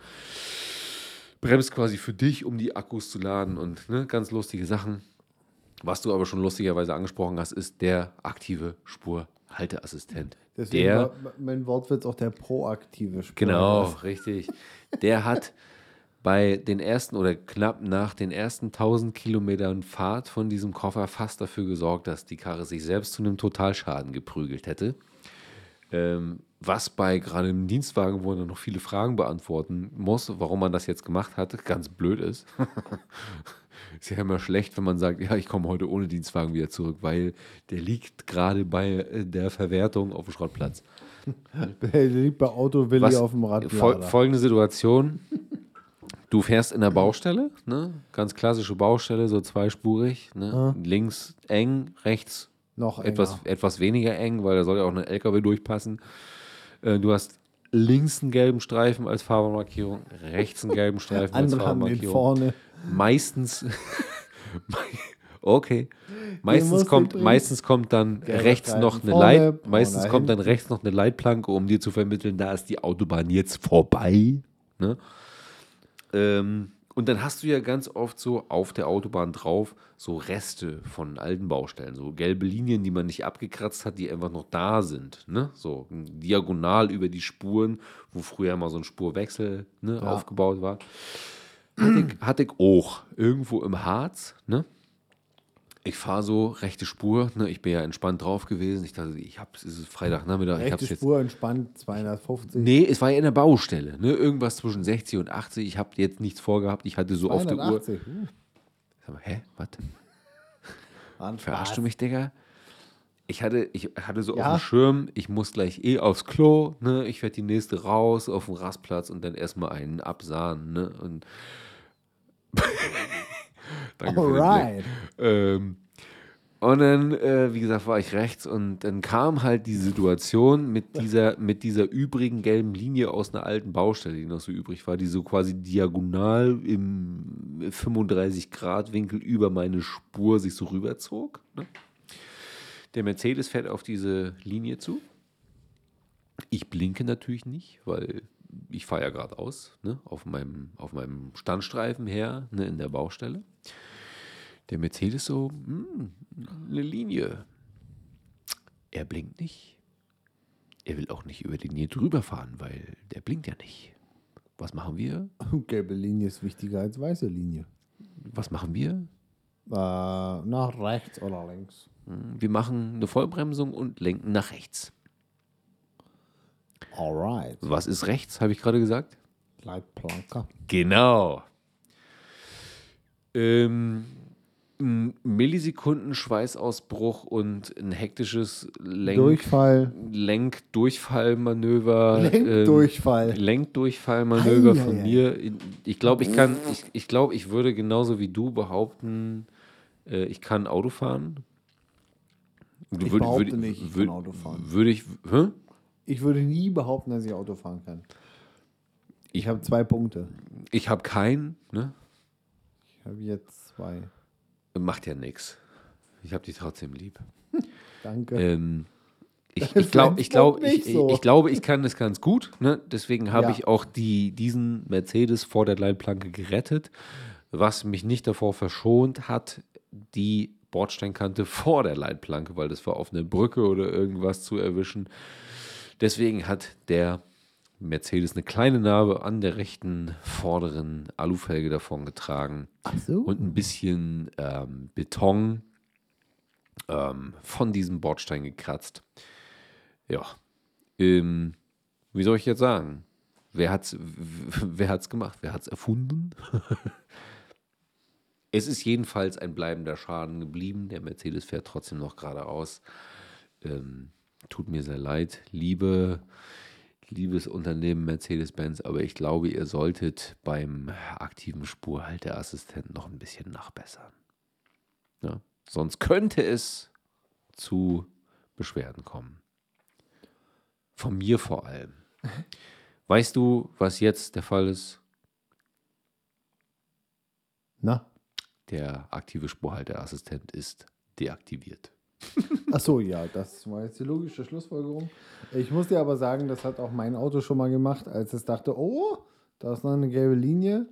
bremst quasi für dich, um die Akkus zu laden und ne, ganz lustige Sachen. Was du aber schon lustigerweise angesprochen hast, ist der aktive Spurhalteassistent. Deswegen der mein Wortwitz auch der proaktive Spurhalter. Genau, richtig. Der hat bei den ersten oder knapp nach den ersten 1000 Kilometern Fahrt von diesem Koffer fast dafür gesorgt, dass die Karre sich selbst zu einem Totalschaden geprügelt hätte. Ähm, was bei gerade im Dienstwagen, wo man noch viele Fragen beantworten muss, warum man das jetzt gemacht hat, ganz blöd ist. ist ja immer schlecht, wenn man sagt, ja, ich komme heute ohne Dienstwagen wieder zurück, weil der liegt gerade bei äh, der Verwertung auf dem Schrottplatz. Der liegt bei Auto Willi Was- auf dem Fol Radlader. folgende Situation. Du fährst in der Baustelle, ne? ganz klassische Baustelle, so zweispurig. Ne? Links eng, rechts Noch etwas, etwas weniger eng, weil da soll ja auch ein LKW durchpassen. Äh, du hast links einen gelben Streifen als Fahrermarkierung, rechts einen gelben Streifen als Andere haben den Fahrermarkierung. vorne. Meistens, okay. Meistens kommt, meistens kommt dann gelber rechts Streifen noch eine vorne, Leit, brauner meistens kommt dann rechts noch eine Leitplanke, um dir zu vermitteln, da ist die Autobahn jetzt vorbei. Ne? Ähm, und dann hast du ja ganz oft so auf der Autobahn drauf so Reste von alten Baustellen, so gelbe Linien, die man nicht abgekratzt hat, die einfach noch da sind. Ne? So diagonal über die Spuren, wo früher mal so ein Spurwechsel ne, aufgebaut war. Hatte ich, hatte ich auch irgendwo im Harz. Ne? Ich fahre so rechte Spur. Ne? Ich bin ja entspannt drauf gewesen. Ich dachte, ich hab's, es ist Freitagnachmittag. ich Rechte jetzt Spur entspannt, 250. Nee, es war ja in der Baustelle. Ne? Irgendwas zwischen 60 und 80. Ich habe jetzt nichts vorgehabt. Ich hatte so auf der Uhr. 280. Hm, Sag mal, hä? Was? Verarschst du mich, Digga? Ich hatte, ich hatte so Ja. auf dem Schirm, ich muss gleich eh aufs Klo. Ne? Ich werde die nächste raus auf den Rastplatz und dann erstmal einen absahen. Ne? Und Danke. Alright. Ähm, und dann, äh, wie gesagt, war ich rechts und dann kam halt die Situation mit dieser, mit dieser übrigen gelben Linie aus einer alten Baustelle, die noch so übrig war, die so quasi diagonal im 35-Grad-Winkel über meine Spur sich so rüberzog. Ne? Der Mercedes fährt auf diese Linie zu. Ich blinke natürlich nicht, weil ich fahre ja geradeaus, ne, auf, meinem, auf meinem Standstreifen her, ne, in der Baustelle. Der Mercedes so, hm, eine Linie. Er blinkt nicht. Er will auch nicht über die Linie drüber fahren, weil der blinkt ja nicht. Was machen wir? Gelbe Linie ist wichtiger als weiße Linie. Was machen wir? Äh, nach rechts oder links. Hm, Wir machen eine Vollbremsung und lenken nach rechts. Alright. Was ist rechts, habe ich gerade gesagt? Leitplanke. Genau. Ähm, ein Millisekunden Schweißausbruch und ein hektisches Lenk Durchfall. Lenkdurchfallmanöver. Lenkdurchfall. Ähm, Lenkdurchfallmanöver Ei, von mir. Ich glaube, ich kann, ich, ich glaube, ich würde genauso wie du behaupten, äh, ich kann Auto fahren. Ich behaupte nicht, ich kann Auto fahren. Würde ich, hä? Ich würde nie behaupten, dass ich Auto fahren kann. Ich habe zwei Punkte. Ich habe keinen, ne? Ich habe jetzt zwei. Macht ja nichts. Ich habe die trotzdem lieb. Danke. Ähm, ich, ich, glaub, ich, glaub, ich, so. ich glaube, ich kann das ganz gut. Ne? Deswegen habe Ja. ich auch die, diesen Mercedes vor der Leitplanke gerettet, was mich nicht davor verschont hat, die Bordsteinkante vor der Leitplanke, weil das war auf einer Brücke oder irgendwas zu erwischen. Deswegen hat der Mercedes eine kleine Narbe an der rechten vorderen Alufelge davon getragen Ach so. und ein bisschen ähm, Beton ähm, von diesem Bordstein gekratzt. Ja. Ähm, wie soll ich jetzt sagen? Wer hat's, wer hat's gemacht? Wer hat's erfunden? es ist jedenfalls ein bleibender Schaden geblieben. Der Mercedes fährt trotzdem noch geradeaus. Ähm, tut mir sehr leid, liebe, liebes Unternehmen Mercedes-Benz, aber ich glaube, ihr solltet beim aktiven Spurhalteassistenten noch ein bisschen nachbessern. Ja, sonst könnte es zu Beschwerden kommen. Von mir vor allem. Weißt du, was jetzt der Fall ist? Na? Der aktive Spurhalteassistent ist deaktiviert. Ach so, ja, das war jetzt die logische Schlussfolgerung. Ich muss dir aber sagen, das hat auch mein Auto schon mal gemacht, als es dachte, oh, da ist noch eine gelbe Linie.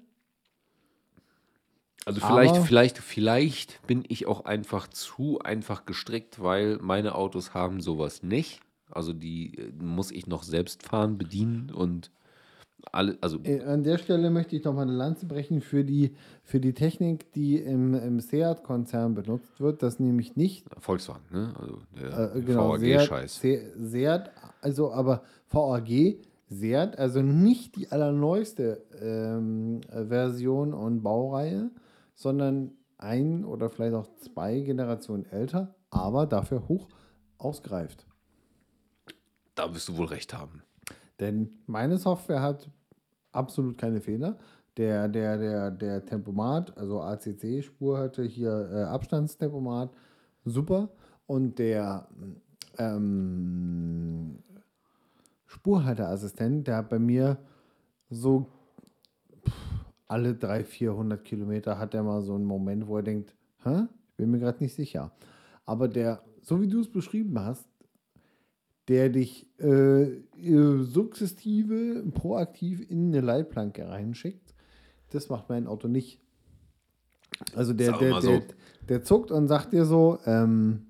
Also vielleicht, Aber- vielleicht, vielleicht bin ich auch einfach zu einfach gestrickt, weil meine Autos haben sowas nicht. Also die äh, muss ich noch selbst fahren, bedienen und alle, also Äh, An der Stelle möchte ich noch mal eine Lanze brechen für die, für die Technik, die im, im Seat-Konzern benutzt wird. Das nämlich nicht Volkswagen, ne? Also der Äh, genau, Seat, VAG-Scheiß. Se- Seat, also aber VAG, Seat, also nicht die allerneueste ähm, äh, Version und Baureihe, sondern ein oder vielleicht auch zwei Generationen älter, aber dafür hoch ausgereift. Da wirst du wohl recht haben. Denn meine Software hat absolut keine Fehler. Der, der, der, der Tempomat, also ACC-Spur hatte hier äh, Abstandstempomat, super. Und der ähm, Spurhalteassistent, der hat bei mir so pff, alle 300, 400 Kilometer hat er mal so einen Moment, wo er denkt, Hä? ich bin mir gerade nicht sicher. Aber der, so wie du es beschrieben hast, der dich äh, äh, sukzessive, proaktiv in eine Leitplanke reinschickt. Das macht mein Auto nicht. Also der, der, so. der, der zuckt und sagt dir so, ähm,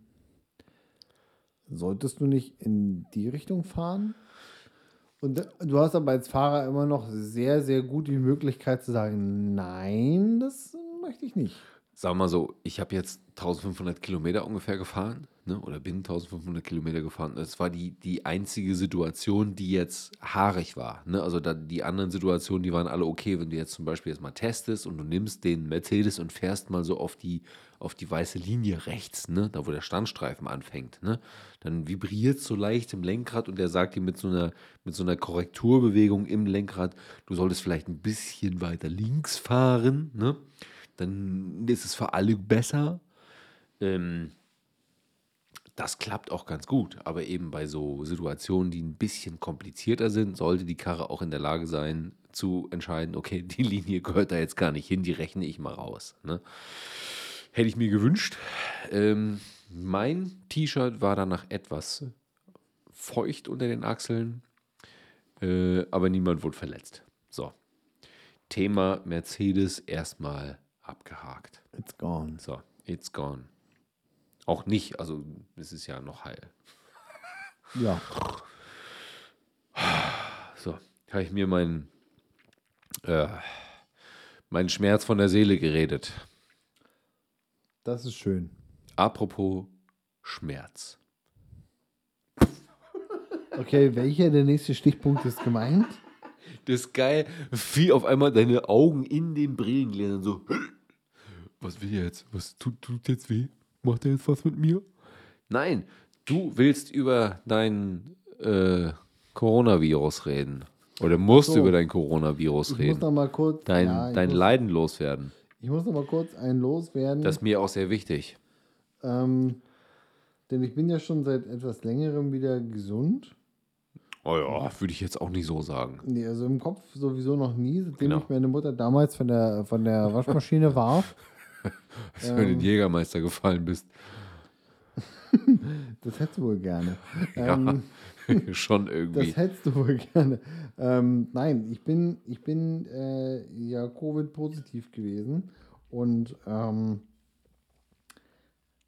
solltest du nicht in die Richtung fahren? Und du hast aber als Fahrer immer noch sehr, sehr gut die Möglichkeit zu sagen, nein, das möchte ich nicht. Sag mal so, ich habe jetzt 1500 Kilometer ungefähr gefahren, ne? oder bin 1500 Kilometer gefahren. Das war die, die einzige Situation, die jetzt haarig war. Ne? Also da, die anderen Situationen, die waren alle okay. Wenn du jetzt zum Beispiel jetzt mal testest und du nimmst den Mercedes und fährst mal so auf die, auf die weiße Linie rechts, ne? da wo der Standstreifen anfängt, ne? dann vibriert so leicht im Lenkrad und der sagt dir mit so einer, mit so einer Korrekturbewegung im Lenkrad, du solltest vielleicht ein bisschen weiter links fahren, ne? dann ist es für alle besser. Ähm, das klappt auch ganz gut, aber eben bei so Situationen, die ein bisschen komplizierter sind, sollte die Karre auch in der Lage sein zu entscheiden, okay, die Linie gehört da jetzt gar nicht hin, die rechne ich mal raus. Ne? Hätte ich mir gewünscht. Ähm, mein T-Shirt war danach etwas feucht unter den Achseln, äh, aber niemand wurde verletzt. So. Thema Mercedes erstmal abgehakt. It's gone. So, it's gone. Auch nicht, also es ist ja noch heil. Ja. So, habe ich mir meinen äh, meinen Schmerz von der Seele geredet. Das ist schön. Apropos Schmerz. Okay, welcher der nächste Stichpunkt ist gemeint? Das ist geil, wie auf einmal deine Augen in den Brillengläsern so. Was will jetzt? Was tut, tut jetzt weh? Macht er jetzt was mit mir? Nein, du willst über dein äh, Coronavirus reden. Oder musst So. über dein Coronavirus Ich muss reden. noch mal kurz, Dein, ja, dein muss, Leiden loswerden. ich muss noch mal kurz einen loswerden. Das ist mir auch sehr wichtig. ähm, denn ich bin ja schon seit etwas längerem wieder gesund. Oh ja, würde ich jetzt auch nicht so sagen. Nee, also im Kopf sowieso noch nie, seitdem Genau. ich meine Mutter damals von der, von der Waschmaschine warf. Dass du in den Jägermeister gefallen bist. Das hättest du wohl gerne. Ja, Ähm, schon irgendwie. Das hättest du wohl gerne. Ähm, nein, ich bin, ich bin äh, ja Covid-positiv gewesen und ähm,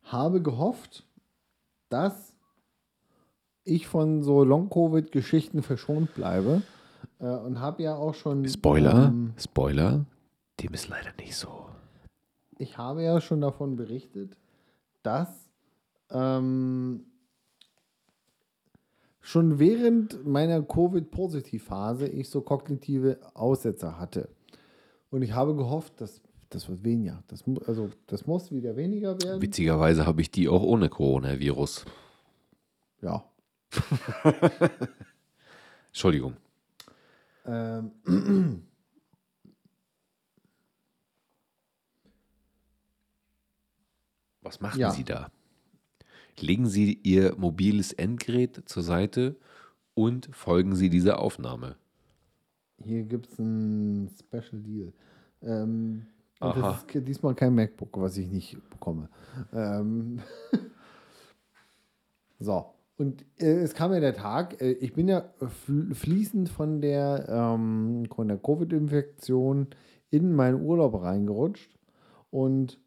habe gehofft, dass ich von so Long-Covid-Geschichten verschont bleibe. Äh, und habe ja auch schon. Spoiler, ähm, Spoiler, dem ist leider nicht so. Ich habe ja schon davon berichtet, dass ähm, schon während meiner Covid-Positiv-Phase ich so kognitive Aussetzer hatte. Und ich habe gehofft, dass das wird weniger. Das, also, das muss wieder weniger werden. Witzigerweise habe ich die auch ohne Coronavirus. Ja. Entschuldigung. Ähm, Was machen Ja. Sie da? Legen Sie Ihr mobiles Endgerät zur Seite und folgen Sie dieser Aufnahme. hier gibt es ein Special Deal. Ähm, das ist diesmal kein MacBook, was ich nicht bekomme. Ähm, so. Und äh, es kam ja der Tag, äh, ich bin ja fl fließend von der, ähm, von der Covid-Infektion in meinen Urlaub reingerutscht. Und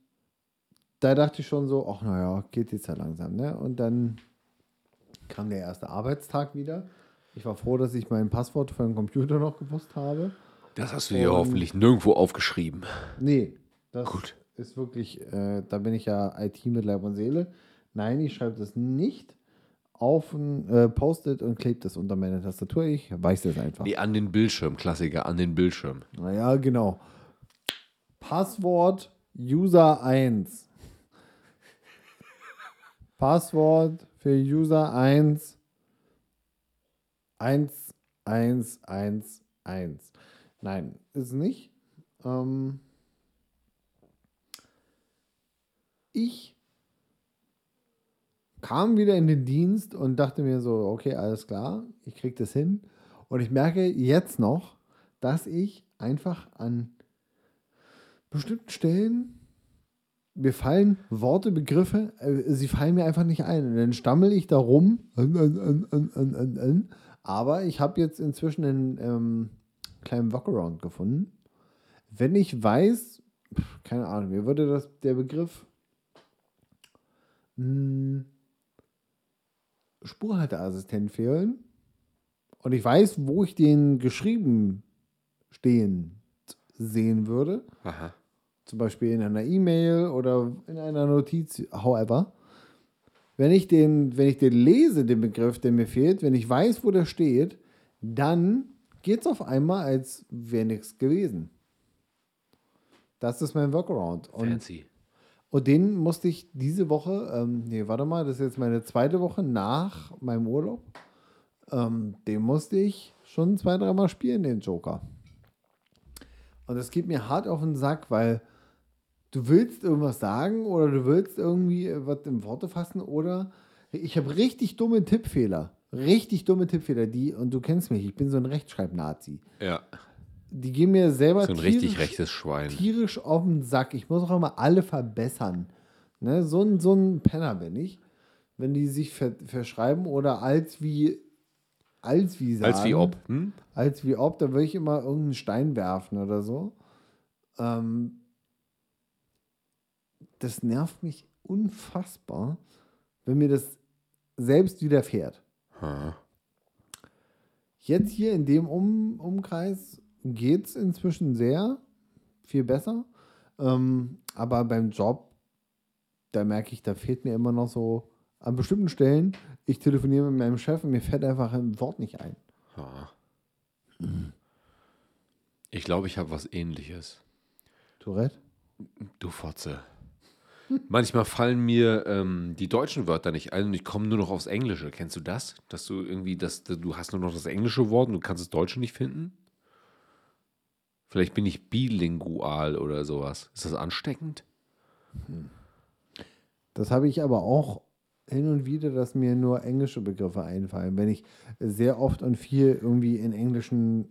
da dachte ich schon so, ach naja, geht jetzt ja langsam. Ne? Und dann kam der erste Arbeitstag wieder. Ich war froh, dass ich mein Passwort für den Computer noch gewusst habe. Das hast du dir Und- hoffentlich nirgendwo aufgeschrieben. Nee, das Gut. ist wirklich, äh, da bin ich ja IT mit Leib und Seele. Nein, ich schreibe das nicht auf ein äh, Post-it und klebe das unter meine Tastatur. Ich weiß das einfach. Nee, an den Bildschirm, Klassiker, an den Bildschirm. Naja, genau. Passwort User 1. Passwort für User 1. 1, 1, 1, 1. Nein, ist nicht. Ähm, ich kam wieder in den Dienst und dachte mir so, okay, alles klar, ich krieg das hin. Und ich merke jetzt noch, dass ich einfach an bestimmten Stellen mir fallen Worte, Begriffe, äh, sie fallen mir einfach nicht ein. Und dann stammel ich da rum. Aber ich habe jetzt inzwischen einen ähm, kleinen Workaround gefunden. Wenn ich weiß, keine Ahnung, mir würde das der Begriff mh, Spurhalteassistent fehlen und ich weiß, wo ich den geschrieben stehen sehen würde, Aha. Zum Beispiel in einer E-Mail oder in einer Notiz, however, wenn ich den, wenn ich den lese, den Begriff, der mir fehlt, wenn ich weiß, wo der steht, dann geht es auf einmal, als wäre nichts gewesen. Das ist mein Workaround. Und, Fancy. und den musste ich diese Woche, ähm, nee, warte mal, das ist jetzt meine zweite Woche nach meinem Urlaub. Ähm, den musste ich schon zwei, dreimal spielen, den Joker. Und das geht mir hart auf den Sack, weil du willst irgendwas sagen oder du willst irgendwie äh, was in Worte fassen oder ich habe richtig dumme Tippfehler. Richtig dumme Tippfehler, die, und du kennst mich, ich bin so ein Rechtschreib-Nazi. Ja, Die gehen mir selber so ein richtig tierisch- rechtes Schwein. tierisch auf den Sack. Ich muss auch immer alle verbessern. Ne? So, ein, so ein Penner bin ich. Wenn die sich ver verschreiben oder als wie als wie sagen. Als wie ob. Hm? Als wie ob, da würde ich immer irgendeinen Stein werfen oder so. Ähm, das nervt mich unfassbar, wenn mir das selbst widerfährt. Ha. Jetzt hier in dem um Umkreis geht es inzwischen sehr viel besser. Ähm, aber beim Job, da merke ich, da fehlt mir immer noch so an bestimmten Stellen. Ich telefoniere mit meinem Chef und mir fällt einfach ein Wort nicht ein. Ha. Ich glaube, ich habe was ähnliches. Tourette? Du Fotze. Manchmal fallen mir ähm, die deutschen Wörter nicht ein und ich komme nur noch aufs Englische. Kennst du das? Dass du irgendwie, das, du hast nur noch das englische Wort und du kannst das Deutsche nicht finden? Vielleicht bin ich bilingual oder sowas. Ist das ansteckend? Das habe ich aber auch hin und wieder, dass mir nur englische Begriffe einfallen, wenn ich sehr oft und viel irgendwie in englischen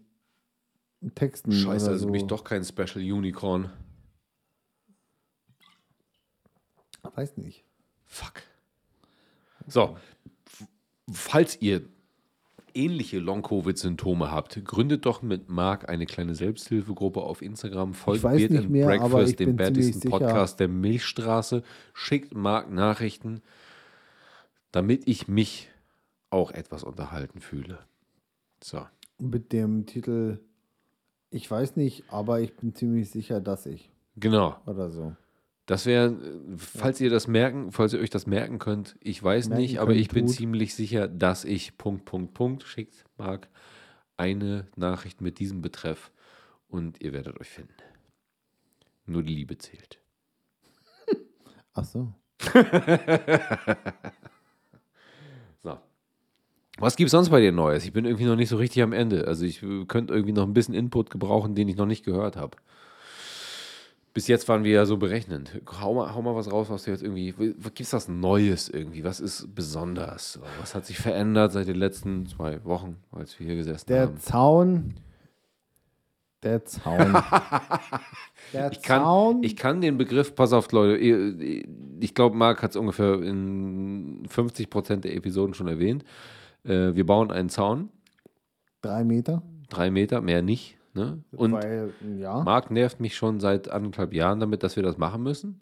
Texten Scheiße, also so. bin ich doch kein Special Unicorn. Weiß nicht. Fuck. So, falls ihr ähnliche Long-Covid-Symptome habt, gründet doch mit Marc eine kleine Selbsthilfegruppe auf Instagram. Folgt Beard and mehr, Breakfast, dem bärtigsten Podcast der Milchstraße. Schickt Marc Nachrichten, damit ich mich auch etwas unterhalten fühle. So. mit dem Titel Ich weiß nicht, aber ich bin ziemlich sicher, dass ich. Genau. Oder so. Das wäre, falls ihr das merken, falls ihr euch das merken könnt, ich weiß Merken nicht, aber ich bin tut. ziemlich sicher, dass ich Punkt, Punkt, Punkt schickt, Marc, eine Nachricht mit diesem Betreff und ihr werdet euch finden. Nur die Liebe zählt. Ach so. So. Was gibt es sonst bei dir Neues? Ich bin irgendwie noch nicht so richtig am Ende. Also ich äh, könnte irgendwie noch ein bisschen Input gebrauchen, den ich noch nicht gehört habe. Bis jetzt waren wir ja so berechnend. Hau mal, hau mal was raus, was du jetzt irgendwie. Gibt es was Neues irgendwie? Was ist besonders? So, Was hat sich verändert seit den letzten zwei Wochen, als wir hier gesessen Der haben? Zaun. Der Zaun. Der Ich kann, Zaun. ich kann den Begriff, pass auf, Leute, ich glaube, Marc hat es ungefähr in 50% der Episoden schon erwähnt. Äh, Wir bauen einen Zaun, drei Meter. drei Meter, mehr nicht. Ne? Und Weil, ja. Marc nervt mich schon seit anderthalb Jahren damit, dass wir das machen müssen.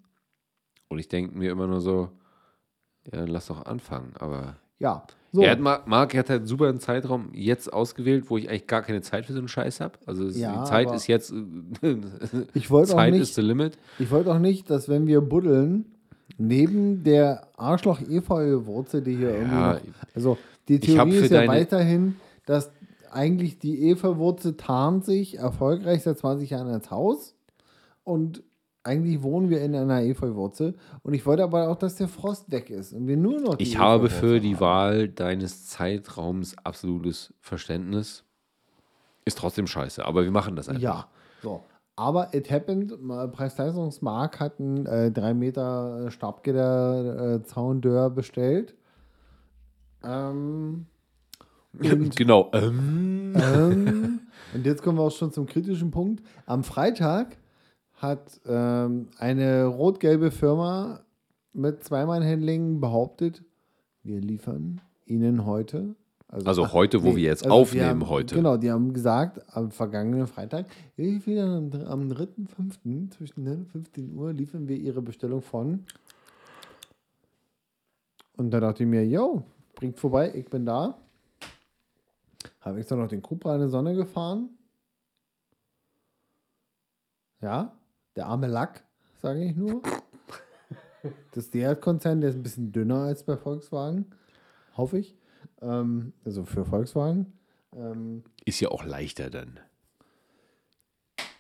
Und ich denke mir immer nur so, ja, lass doch anfangen. Aber Ja. So. er hat, Mar- Marc hat halt super einen Zeitraum jetzt ausgewählt, wo ich eigentlich gar keine Zeit für so einen Scheiß habe. Also es, Ja, die Zeit ist jetzt, Ich wollte auch nicht- ist the limit. Ich wollte auch nicht, dass wenn wir buddeln, neben der Arschloch-Efeu-Wurzel, die hier irgendwie Ja, noch, Also die Theorie ist ja deine- weiterhin, dass eigentlich die Efeu-Wurzel tarnt sich erfolgreich seit 20 Jahren als Haus und eigentlich wohnen wir in einer Efeu-Wurzel und ich wollte aber auch, dass der Frost weg ist und wir nur noch die Ich habe für die haben. Wahl deines Zeitraums absolutes Verständnis. Ist trotzdem scheiße, aber wir machen das einfach. Ja, so. Aber it happened, Preis-Leistungsmark hat einen äh, 3 Meter Stabgitter-Zaundeur bestellt. Ähm, und, genau. Ähm, ähm, und jetzt kommen wir auch schon zum kritischen Punkt. Am Freitag hat ähm, eine rot-gelbe Firma mit Zweimann-Handling behauptet, wir liefern Ihnen heute. Also heute, wo wir jetzt aufnehmen, haben, heute. Genau, die haben gesagt, am vergangenen Freitag, wieder am, am 3.5. zwischen 9 und 15 Uhr liefern wir Ihre Bestellung von. Und da dachte ich mir, yo, bringt vorbei, ich bin da. Habe extra noch den Cupra in die Sonne gefahren. Ja, der arme Lack, sage ich nur. Das Seat-Konzern, der ist ein bisschen dünner als bei Volkswagen, hoffe ich. Ähm, also für Volkswagen. Ähm, ist ja auch leichter dann.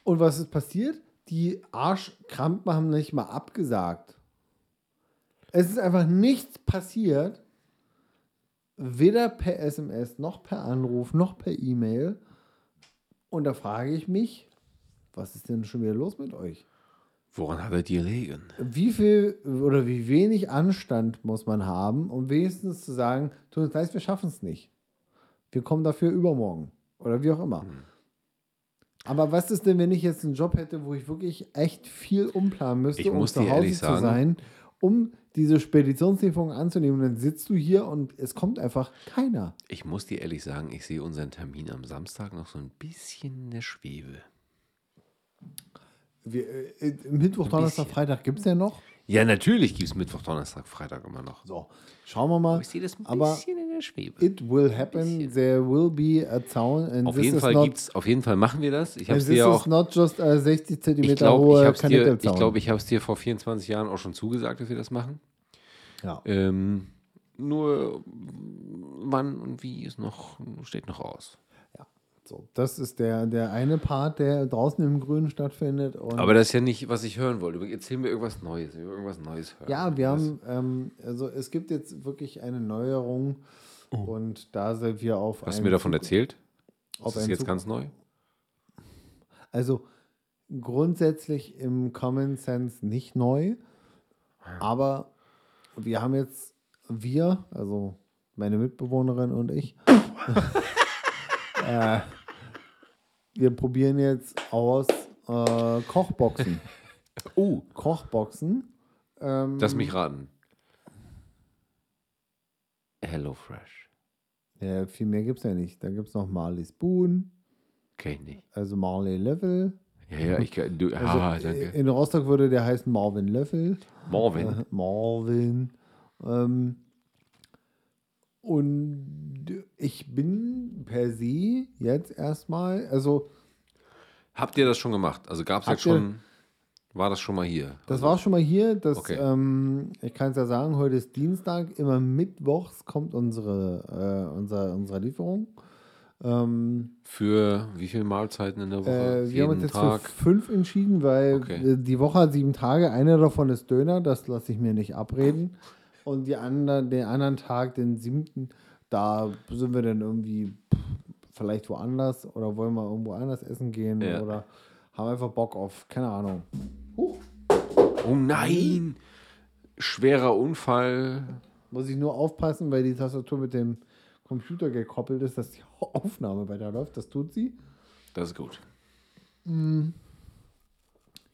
und was ist passiert? Die Arschkrampen haben nicht mal abgesagt. Es ist einfach nichts passiert. Weder per SMS, noch per Anruf, noch per E-Mail. Und da frage ich mich, was ist denn schon wieder los mit euch? Woran hat er dir liegen? Wie viel oder wie wenig Anstand muss man haben, um wenigstens zu sagen, tut uns leid, wir schaffen es nicht. Wir kommen dafür übermorgen. Oder wie auch immer. Hm. Aber was ist denn, wenn ich jetzt einen Job hätte, wo ich wirklich echt viel umplanen müsste, Ich um muss zu Hause ehrlich zu sagen- sein, um diese Speditionslieferung anzunehmen? Und dann sitzt du hier und es kommt einfach keiner. Ich muss dir ehrlich sagen, ich sehe unseren Termin am Samstag noch so ein bisschen in der Schwebe. Wir, äh, Mittwoch, Donnerstag. Freitag gibt es ja noch. Ja, natürlich gibt es Mittwoch, Donnerstag, Freitag immer noch. So, schauen wir mal. Ich sehe das ein Aber bisschen in der Schwebe. It will happen. bisschen. There will be a town. And Auf jeden Fall gibt's, auf jeden Fall machen wir das. Ich habe es dir auch. not just a 60 cm Ich glaube, hohe ich habe es dir, ich glaube, ich habe es dir vor 24 Jahren auch schon zugesagt, dass wir das machen. ja. Ähm, nur wann und wie ist noch steht noch aus. So, das ist der, der eine Part, der draußen im Grünen stattfindet. Und Aber das ist ja nicht, was ich hören wollte. Erzähl mir irgendwas Neues. Ich will irgendwas Neues hören. ja, wir haben, ähm, also es gibt jetzt wirklich eine Neuerung und da sind wir auf Oh. Hast du mir davon Zug- erzählt? auf Das ist einen jetzt Zug- ganz neu. Also grundsätzlich im Common Sense nicht neu, aber wir haben jetzt, wir, also meine Mitbewohnerin und ich, äh, wir probieren jetzt aus äh, Kochboxen. Oh, Kochboxen. Ähm, lass mich raten. Hello Fresh. ja, viel mehr gibt es ja nicht. Da gibt es noch Marley Spoon, Kenn ich nicht. also Marley Level. Ja, ja, ich kann- du, Also, ah, danke. In Rostock würde der heißen Marvin Löffel. Marvin. Äh, Marvin. Ähm, Und ich bin per se jetzt erstmal, also Habt ihr das schon gemacht? Also gab es jetzt schon, war das schon mal hier? das war schon mal hier. Das, Okay. ähm, ich kann es ja sagen, heute ist Dienstag, immer mittwochs kommt unsere, äh, unser, unsere Lieferung. Ähm, Für wie viele Mahlzeiten in der Woche? Äh, wir haben uns jetzt Tag? für fünf entschieden, weil Okay. die Woche hat sieben Tage. Einer davon ist Döner, das lasse ich mir nicht abreden. Und die anderen, den anderen Tag, den siebten, da sind wir dann irgendwie pff, vielleicht woanders oder wollen wir irgendwo anders essen gehen Ja. oder haben einfach Bock auf, keine Ahnung. Oh nein! Schwerer Unfall. Muss ich nur aufpassen, weil die Tastatur mit dem Computer gekoppelt ist, dass die Aufnahme weiterläuft. Das tut sie. Das ist gut.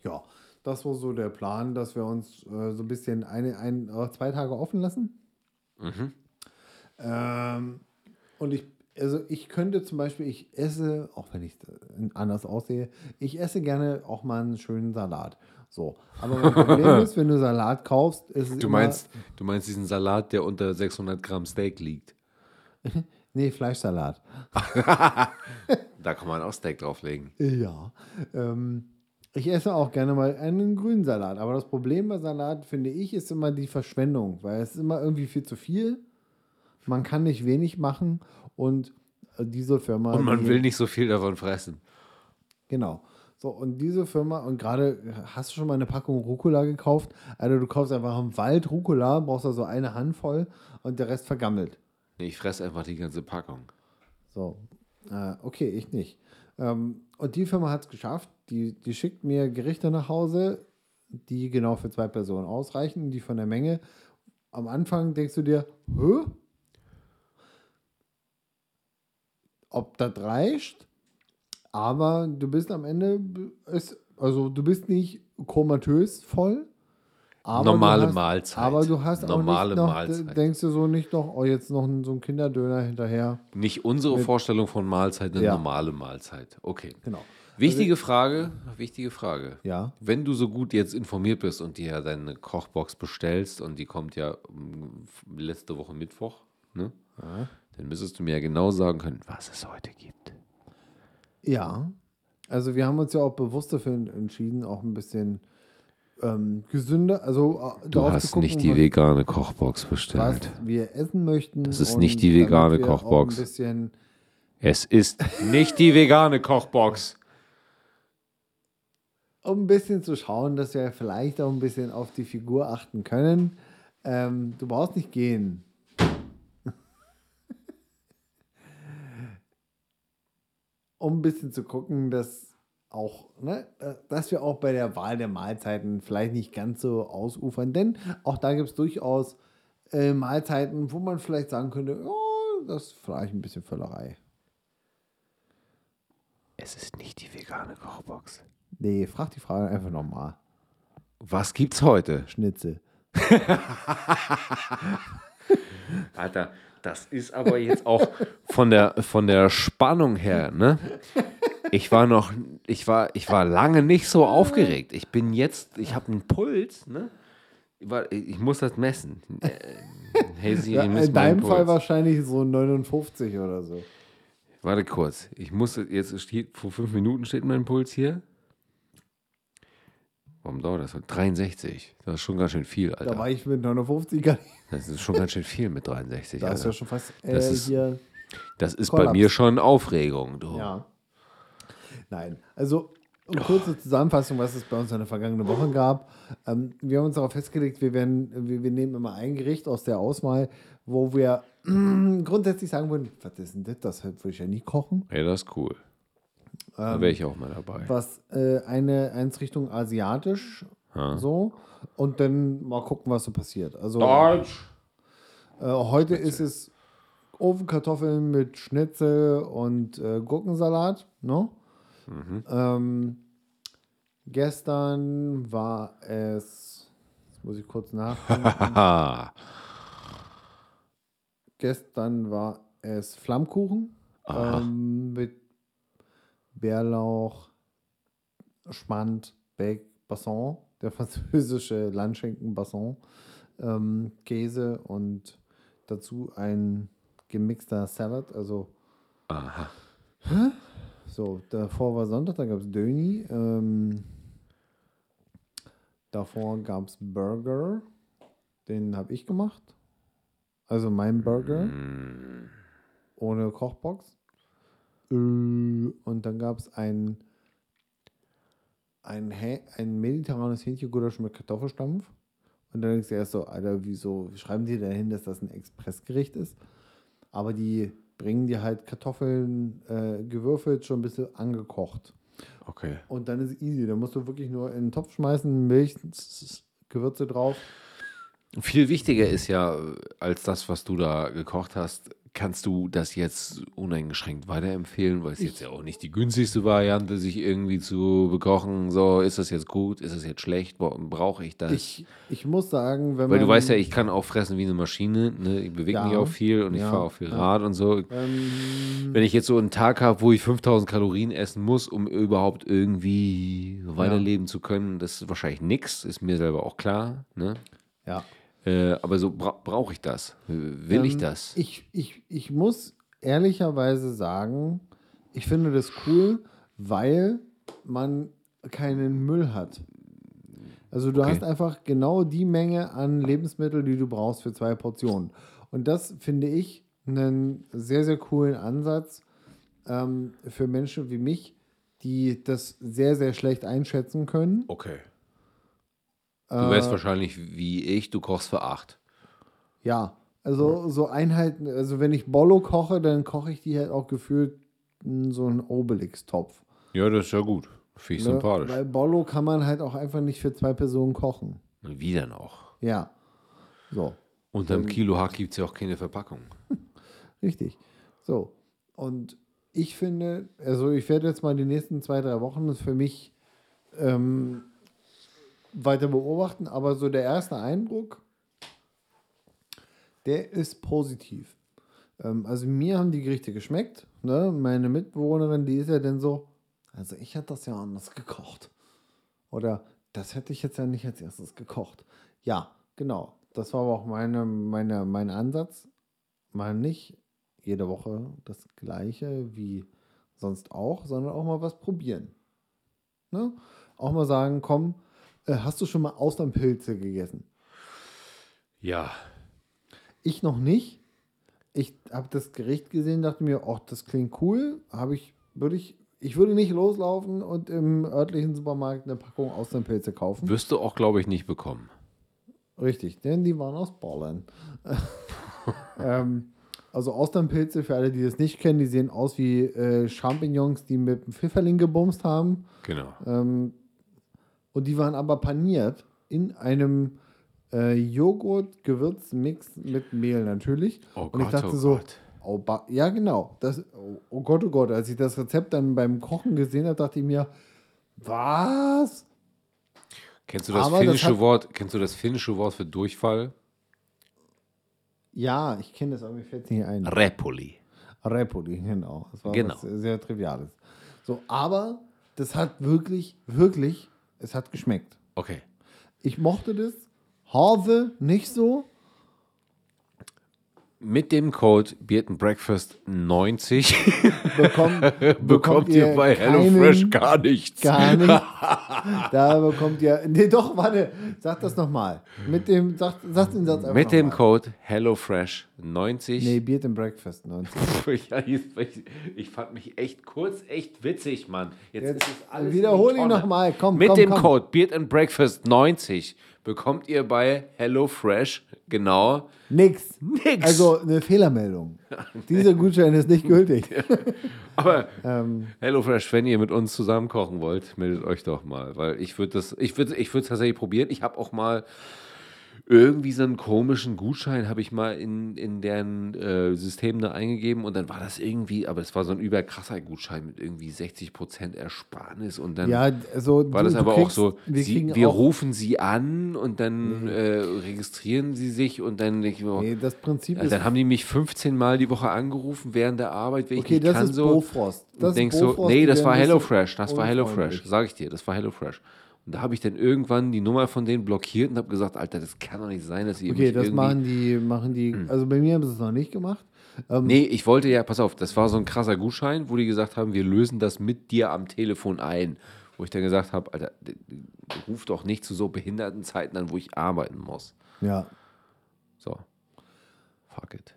Ja, das war so der Plan, dass wir uns äh, so ein bisschen eine, ein, äh, zwei Tage offen lassen. Ähm, und ich, also ich könnte zum Beispiel, ich esse, auch wenn ich äh, anders aussehe, ich esse gerne auch mal einen schönen Salat. So, aber mein Problem ist, wenn du Salat kaufst, ist es Du meinst, du meinst diesen Salat, der unter 600 Gramm Steak liegt. nee Fleischsalat. Da kann man auch Steak drauflegen. Ja. Ähm, ich esse auch gerne mal einen grünen Salat. Aber das Problem bei Salat, finde ich, ist immer die Verschwendung, weil es ist immer irgendwie viel zu viel. Man kann nicht wenig machen und äh, diese Firma. Und man will nicht so viel davon fressen. Genau. So, und diese Firma, und gerade hast du schon mal eine Packung Rucola gekauft? Also du kaufst einfach im Wald Rucola, brauchst da so eine Handvoll und der Rest vergammelt. Nee, ich fresse einfach die ganze Packung. So, äh, okay, ich nicht. Ähm, und die Firma hat es geschafft. Die, die schickt mir Gerichte nach Hause, die genau für zwei Personen ausreichen, die von der Menge. Am Anfang denkst du dir, hä? Ob das reicht? Aber du bist am Ende, also du bist nicht komatös voll. Aber Normale hast, Mahlzeit. Aber du hast Normale auch nicht noch, Mahlzeit. denkst du so nicht noch, oh, jetzt noch so ein Kinderdöner hinterher. Nicht unsere Vorstellung von Mahlzeit, eine Ja. normale Mahlzeit. Okay. Genau. Wichtige Frage, wichtige Frage. Ja. Wenn du so gut jetzt informiert bist und dir ja deine Kochbox bestellst und die kommt ja mm, letzte Woche Mittwoch, ne? Dann müsstest du mir ja genau sagen können, was es heute gibt. Ja, also wir haben uns ja auch bewusst dafür entschieden, auch ein bisschen ähm, gesünder, also äh, Du hast gucken, nicht die was, vegane Kochbox was bestellt. wir essen möchten. Das ist nicht die vegane Kochbox. Es ist nicht die vegane Kochbox. um ein bisschen zu schauen, dass wir vielleicht auch ein bisschen auf die Figur achten können. Ähm, du brauchst nicht gehen. um ein bisschen zu gucken, dass auch, ne, dass wir auch bei der Wahl der Mahlzeiten vielleicht nicht ganz so ausufern, denn auch da gibt es durchaus äh, Mahlzeiten, wo man vielleicht sagen könnte, oh, das ist vielleicht ein bisschen Völlerei. Es ist nicht die vegane Kochbox. Nee, frag die Frage einfach nochmal. Was gibt's heute? Schnitzel. Alter, das ist aber jetzt auch von der, von der Spannung her, ne? Ich war noch, ich war, ich war lange nicht so aufgeregt. Ich bin jetzt, ich habe einen Puls, ne? Ich muss das messen. Äh, Hey Siri, Ja, in deinem Fall Puls. wahrscheinlich so 59 oder so. Warte kurz. Ich muss jetzt steht, vor fünf Minuten steht mein Puls hier. Warum dauert das? so? 63. Das ist schon ganz schön viel, Da Alter. war ich mit 59 gar nicht. Das ist schon ganz schön viel mit 63. Da ist Alter. ja schon fast äh, Das ist- hier. Das ist bei Kollaps. mir schon Aufregung, du. Ja. Nein, also eine kurze Zusammenfassung, was es bei uns in der vergangenen Woche gab. Ähm, wir haben uns darauf festgelegt, wir, werden, wir, wir nehmen immer ein Gericht aus der Auswahl, wo wir grundsätzlich sagen würden, was ist denn das? Das würde ich ja nie kochen. Hey, das ist cool. da wäre ich auch mal dabei. Was äh, eine eins Richtung asiatisch so und dann mal gucken, was so passiert. Also Deutsch! Äh, heute ist es Ofenkartoffeln mit Schnitzel und äh, Gurkensalat. Ne? Ähm, gestern war es, jetzt muss ich kurz nachdenken, gestern war es Flammkuchen ähm, mit Bärlauch, Schmand, Bake, Basson, der französische Landschinken Basson, ähm, Käse und dazu ein gemixter Salad, also Aha. So, davor war Sonntag, da gab es Döni. Ähm, davor gab es Burger, den habe ich gemacht. Also mein Burger. Ohne Kochbox. Äh, Und dann gab es ein, ein, ein mediterranes Hähnchengulasch mit Kartoffelstampf. Und dann denkst du erst so, Alter, wieso schreiben die da hin, dass das ein Expressgericht ist? Aber die bringen dir halt Kartoffeln äh, gewürfelt, schon ein bisschen angekocht. Okay. Und dann ist easy. Da musst du wirklich nur in den Topf schmeißen, Milch, Gewürze drauf. Viel wichtiger ist ja, äh, als das, was du da gekocht hast, kannst du das jetzt uneingeschränkt weiterempfehlen, weil es jetzt ja auch nicht die günstigste Variante, sich irgendwie zu bekochen. So, ist das jetzt gut? Ist das jetzt schlecht? Brauche ich das? Ich, ich muss sagen, wenn weil du weißt ja, ich kann auch fressen wie eine Maschine. Ne? Ich bewege Ja. mich auch viel und ich Ja. fahre auch viel Ja. Rad und so. ähm, Wenn ich jetzt so einen Tag habe, wo ich 5000 Kalorien essen muss, um überhaupt irgendwie weiterleben zu können, das ist wahrscheinlich nichts, ist mir selber auch klar. Ne? ja. Äh, aber so bra brauche ich das? Will ich Ähm, das? Ich, ich, ich muss ehrlicherweise sagen, ich finde das cool, weil man keinen Müll hat. Also du Okay. hast einfach genau die Menge an Lebensmitteln, die du brauchst für zwei Portionen. Und das finde ich einen sehr, sehr coolen Ansatz ähm, für Menschen wie mich, die das sehr, sehr schlecht einschätzen können. Okay. Äh, Du wärst wahrscheinlich wie ich, du kochst für acht. Ja, also so Einheiten, also wenn ich Bollo koche, dann koche ich die halt auch gefühlt in so einen Obelix-Topf. Ja, das ist ja gut. Finde ich Ne? sympathisch. Weil Bollo kann man halt auch einfach nicht für zwei Personen kochen. Wie denn auch? Ja. So, Unter einem Kilo Hack gibt es ja auch keine Verpackung. richtig. So. Und ich finde, also ich werde jetzt mal die nächsten zwei, drei Wochen für mich ähm, weiter beobachten, aber so der erste Eindruck, der ist positiv. Ähm, also mir haben die Gerichte geschmeckt. Ne? Meine Mitbewohnerin, die ist ja dann so, also ich hätte das ja anders gekocht. Oder das hätte ich jetzt ja nicht als erstes gekocht. Ja, genau. Das war aber auch meine, meine, mein Ansatz. Mal nicht jede Woche das gleiche wie sonst auch, sondern auch mal was probieren. Ne? Auch mal sagen, komm, hast du schon mal Austernpilze gegessen? Ja. Ich noch nicht. Ich habe das Gericht gesehen, dachte mir, ach, das klingt cool. Habe ich, würde ich, ich würde nicht loslaufen und im örtlichen Supermarkt eine Packung Austernpilze kaufen. Wirst du auch, glaube ich, nicht bekommen. Richtig, denn die waren aus Ballern. ähm, also Austernpilze, für alle, die das nicht kennen, die sehen aus wie äh, Champignons, die mit einem Pfifferling gebumst haben. Genau. Ähm, und die waren aber paniert in einem äh, Joghurt-Gewürzmix mit Mehl natürlich. Oh und ich Gott, dachte oh so, Gott. oh, ja genau, das, oh, Gott, oh Gott, als ich das Rezept dann beim Kochen gesehen habe, dachte ich mir, was? Kennst du das Aber das finnische hat- Wort? Kennst du das finnische Wort für Durchfall? Ja, ich kenne das, aber mir fällt es nicht ein. Repoli. Repoli, genau. Das war Genau. was sehr Triviales. So, aber das hat wirklich, wirklich, es hat geschmeckt. Okay. Ich mochte das. Hase nicht so. Mit dem Code Beard Breakfast 90 Bekommt, bekommt ihr bei HelloFresh gar nichts. Gar nicht. Da bekommt ihr. Nee, doch, warte. Sag das nochmal. Mit dem, sag, sag den Satz einfach Mit dem mal. Code HelloFresh 90. Nee, Beard Breakfast 90. Ja, jetzt- ich, ich fand mich echt kurz, echt witzig, Mann. Jetzt, Jetzt ist es alles wiederhol in die ihn Tonne. nochmal. Komm, Mit komm, dem komm. Code Beard Breakfast 90 bekommt ihr bei HelloFresh genau Nix. Nix. Also eine Fehlermeldung. Dieser Gutschein ist nicht gültig. Aber Ähm, HelloFresh, wenn ihr mit uns zusammen kochen wollt, meldet euch doch mal, weil ich würde das, ich würde, ich würde es tatsächlich probieren. Ich habe auch mal irgendwie so einen komischen Gutschein habe ich mal in, in deren äh, System da eingegeben und dann war das irgendwie, aber es war so ein überkrasser Gutschein mit irgendwie 60% Ersparnis und dann ja, also war du- das aber auch so, Wir, sie, wir auch, rufen sie an und dann äh, registrieren sie sich und dann ich mir, Nee, das Prinzip also dann haben die mich 15 Mal die Woche angerufen während der Arbeit, wenn ich Okay, nicht das kann ist so. Bofrost. Das und ist denkst so, nee, das war HelloFresh, das war HelloFresh, sag ich dir, das war HelloFresh. Und da habe ich dann irgendwann die Nummer von denen blockiert und habe gesagt, Alter, das kann doch nicht sein, dass ihr Okay, das machen die, machen die, also bei mir haben sie es noch nicht gemacht. Ähm, Nee, ich wollte ja, pass auf, das war so ein krasser Gutschein, wo die gesagt haben, wir lösen das mit dir am Telefon ein. Wo ich dann gesagt habe, Alter, ruf doch nicht zu so behinderten Zeiten an, wo ich arbeiten muss. ja. So. Fuck it.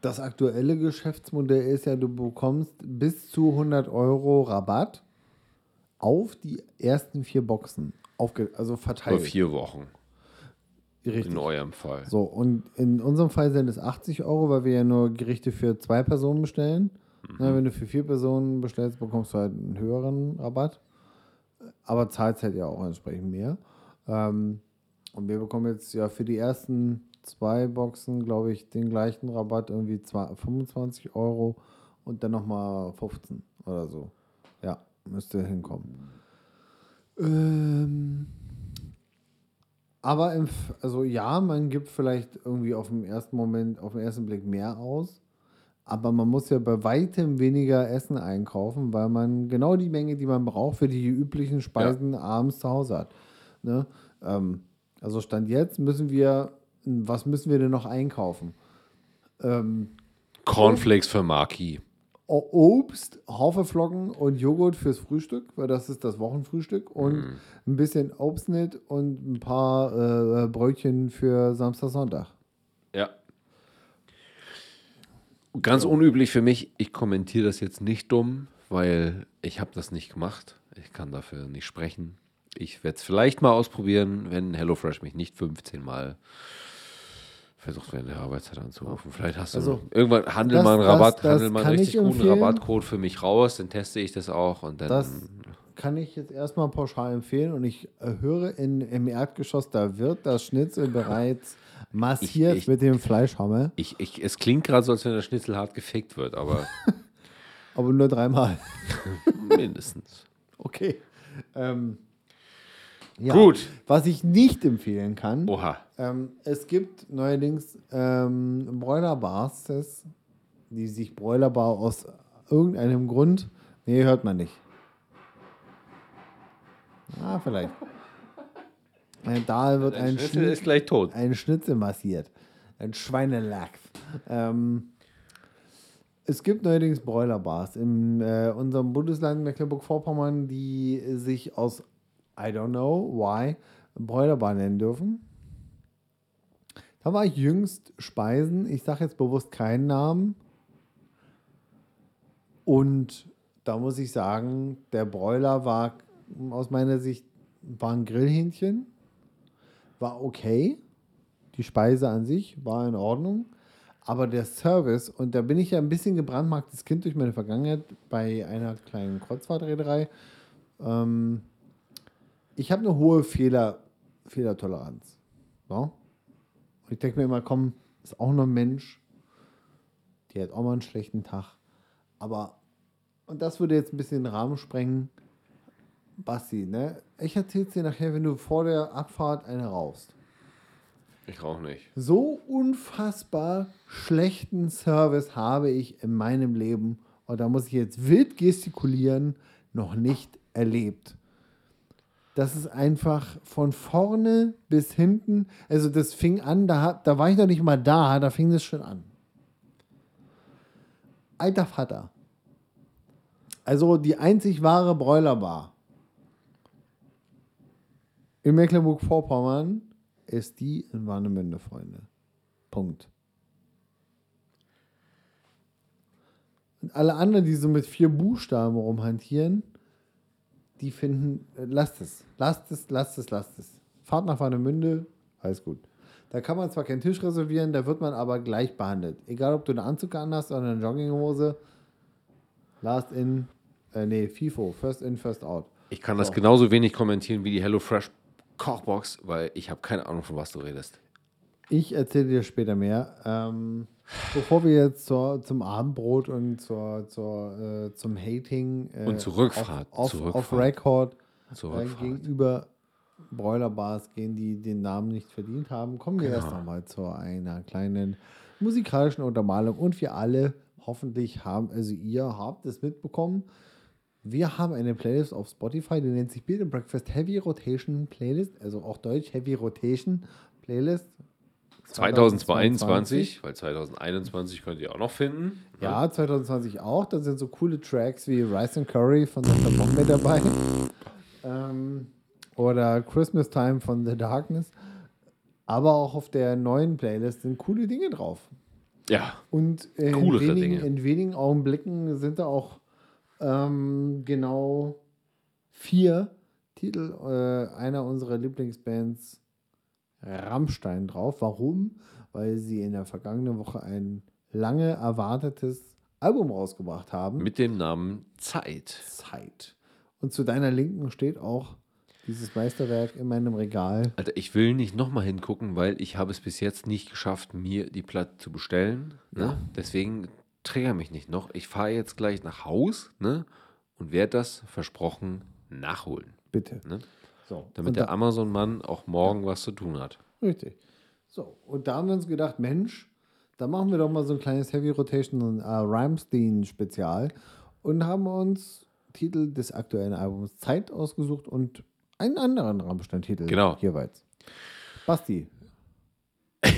Das aktuelle Geschäftsmodell ist ja, du bekommst bis zu 100 Euro Rabatt auf die ersten vier Boxen. Aufge also verteilt. vier Wochen. Richtig. In eurem Fall. So, und in unserem Fall sind es 80 Euro, weil wir ja nur Gerichte für zwei Personen bestellen. Na, wenn du für vier Personen bestellst, bekommst du halt einen höheren Rabatt. Aber zahlst halt ja auch entsprechend mehr. Ähm, und wir bekommen jetzt ja für die ersten zwei Boxen, glaube ich, den gleichen Rabatt, irgendwie zwei- 25 Euro und dann nochmal 15 oder so. Ja, müsste hinkommen. Ähm, aber im, also ja, man gibt vielleicht irgendwie auf den ersten Moment, auf den ersten Blick mehr aus. Aber man muss ja bei weitem weniger Essen einkaufen, weil man genau die Menge, die man braucht für die üblichen Speisen abends zu Hause hat. Ne? Ähm, also Stand jetzt müssen wir, was müssen wir denn noch einkaufen? Ähm, Cornflakes für Marki. Obst, Haferflocken und Joghurt fürs Frühstück, weil das ist das Wochenfrühstück und ein bisschen Obstnit und ein paar äh, Brötchen für Samstag, Sonntag. Ja. Ganz unüblich für mich, ich kommentiere das jetzt nicht dumm, weil ich habe das nicht gemacht. Ich kann dafür nicht sprechen. Ich werde es vielleicht mal ausprobieren, wenn HelloFresh mich nicht 15 Mal versucht während der Arbeitszeit anzurufen. Vielleicht hast du Also, irgendwann handel das- mal einen das- Rabatt, das handel mal einen richtig guten. Rabattcode für mich raus, dann teste ich das auch und dann Das kann ich jetzt erstmal pauschal empfehlen und ich äh, höre in, im Erdgeschoss, da wird das Schnitzel bereits massiert Ich- ich- mit dem Fleischhammer, ich, ich, es klingt gerade so, als wenn der Schnitzel hart gefickt wird, aber aber nur dreimal. mindestens. Okay. Ähm, ja. Gut. Was ich nicht empfehlen kann, Oha. Ähm, es gibt neuerdings ähm, Bräulerbars, die sich Bräulerbar aus irgendeinem Grund. Nee, hört man nicht. Ah, vielleicht. Da wird Ein ein, Schnitzel Schnitt, ist gleich tot. ein Schnitzel massiert. Ein Schweinelachs. Ähm, es gibt neuerdings Bräulerbars in äh, unserem Bundesland Mecklenburg-Vorpommern, die sich aus, I don't know why, Bräulerbar nennen dürfen. Da war ich jüngst speisen. Ich sage jetzt bewusst keinen Namen. Und da muss ich sagen, der Bräuler war aus meiner Sicht war ein Grillhähnchen. War okay. Die Speise an sich war in Ordnung. Aber der Service, und da bin ich ja ein bisschen gebrandmarktes Kind durch meine Vergangenheit bei einer kleinen Kreuzfahrtreederei. Ähm, ich habe eine hohe Fehler, Fehlertoleranz. So. Und ich denke mir immer, komm, ist auch nur ein Mensch. Die hat auch mal einen schlechten Tag. Aber, und das würde jetzt ein bisschen den Rahmen sprengen. Basti, ne? Ich erzähl's dir nachher, wenn du vor der Abfahrt eine rauchst. Ich rauche nicht. So unfassbar schlechten Service habe ich in meinem Leben, und da muss ich jetzt wild gestikulieren, noch nicht erlebt. Das ist einfach von vorne bis hinten. Also das fing an, da, da war ich noch nicht mal da, da fing das schon an. Alter Vater. Also die einzig wahre Bräulerbar in Mecklenburg-Vorpommern ist die in Warnemünde, Freunde. Punkt. Und alle anderen, die so mit vier Buchstaben rumhantieren, die finden, äh, lasst es, lasst es, lasst es, lasst es. Fahrt nach Warnemünde, alles gut. Da kann man zwar keinen Tisch reservieren, da wird man aber gleich behandelt. Egal, ob du einen Anzug anhast oder eine Jogginghose. Last in, äh, nee, FIFO, first in, first out. Ich kann das So. genauso wenig kommentieren wie die HelloFresh Kochbox, weil ich habe keine Ahnung, von was du redest. Ich erzähle dir später mehr. Ähm, bevor wir jetzt zur, zum Abendbrot und zur, zur, äh, zum Hating äh, Und zur Rückfahrt, auf, auf, zur auf. Record äh, gegenüber Bräulerbars gehen, die den Namen nicht verdient haben, kommen wir erst Genau. nochmal zu einer kleinen musikalischen Untermalung. Und wir alle, hoffentlich haben, also ihr habt es mitbekommen, wir haben eine Playlist auf Spotify, die nennt sich Beat and Breakfast Heavy Rotation Playlist, also auch Deutsch Heavy Rotation Playlist. 2022, weil 2021 könnt ihr auch noch finden. Ja, 2020 auch. Da sind so coole Tracks wie Rice and Curry von Dr. Bomb dabei. Ähm, oder Christmas Time von The Darkness. Aber auch auf der neuen Playlist sind coole Dinge drauf. Ja. Und in wenigen, Dinge. in wenigen Augenblicken sind da auch ähm, genau vier Titel äh, einer unserer Lieblingsbands Rammstein drauf. Warum? Weil sie in der vergangenen Woche ein lange erwartetes Album rausgebracht haben. Mit dem Namen Zeit. Zeit. Und zu deiner Linken steht auch dieses Meisterwerk in meinem Regal. Alter, ich will nicht nochmal hingucken, weil ich habe es bis jetzt nicht geschafft, mir die Platte zu bestellen. Ne? Deswegen trigger mich nicht noch. Ich fahre jetzt gleich nach Haus ne? und werde das versprochen nachholen. Bitte. Ne? So. Damit und der da, Amazon-Mann auch morgen was zu tun hat. Richtig. So, und da haben wir uns gedacht, Mensch, da machen wir doch mal so ein kleines Heavy Rotation und äh, Rhymestein-Spezial und haben uns Titel des aktuellen Albums Zeit ausgesucht und einen anderen Rammstein-Titel Genau. jeweils. Basti,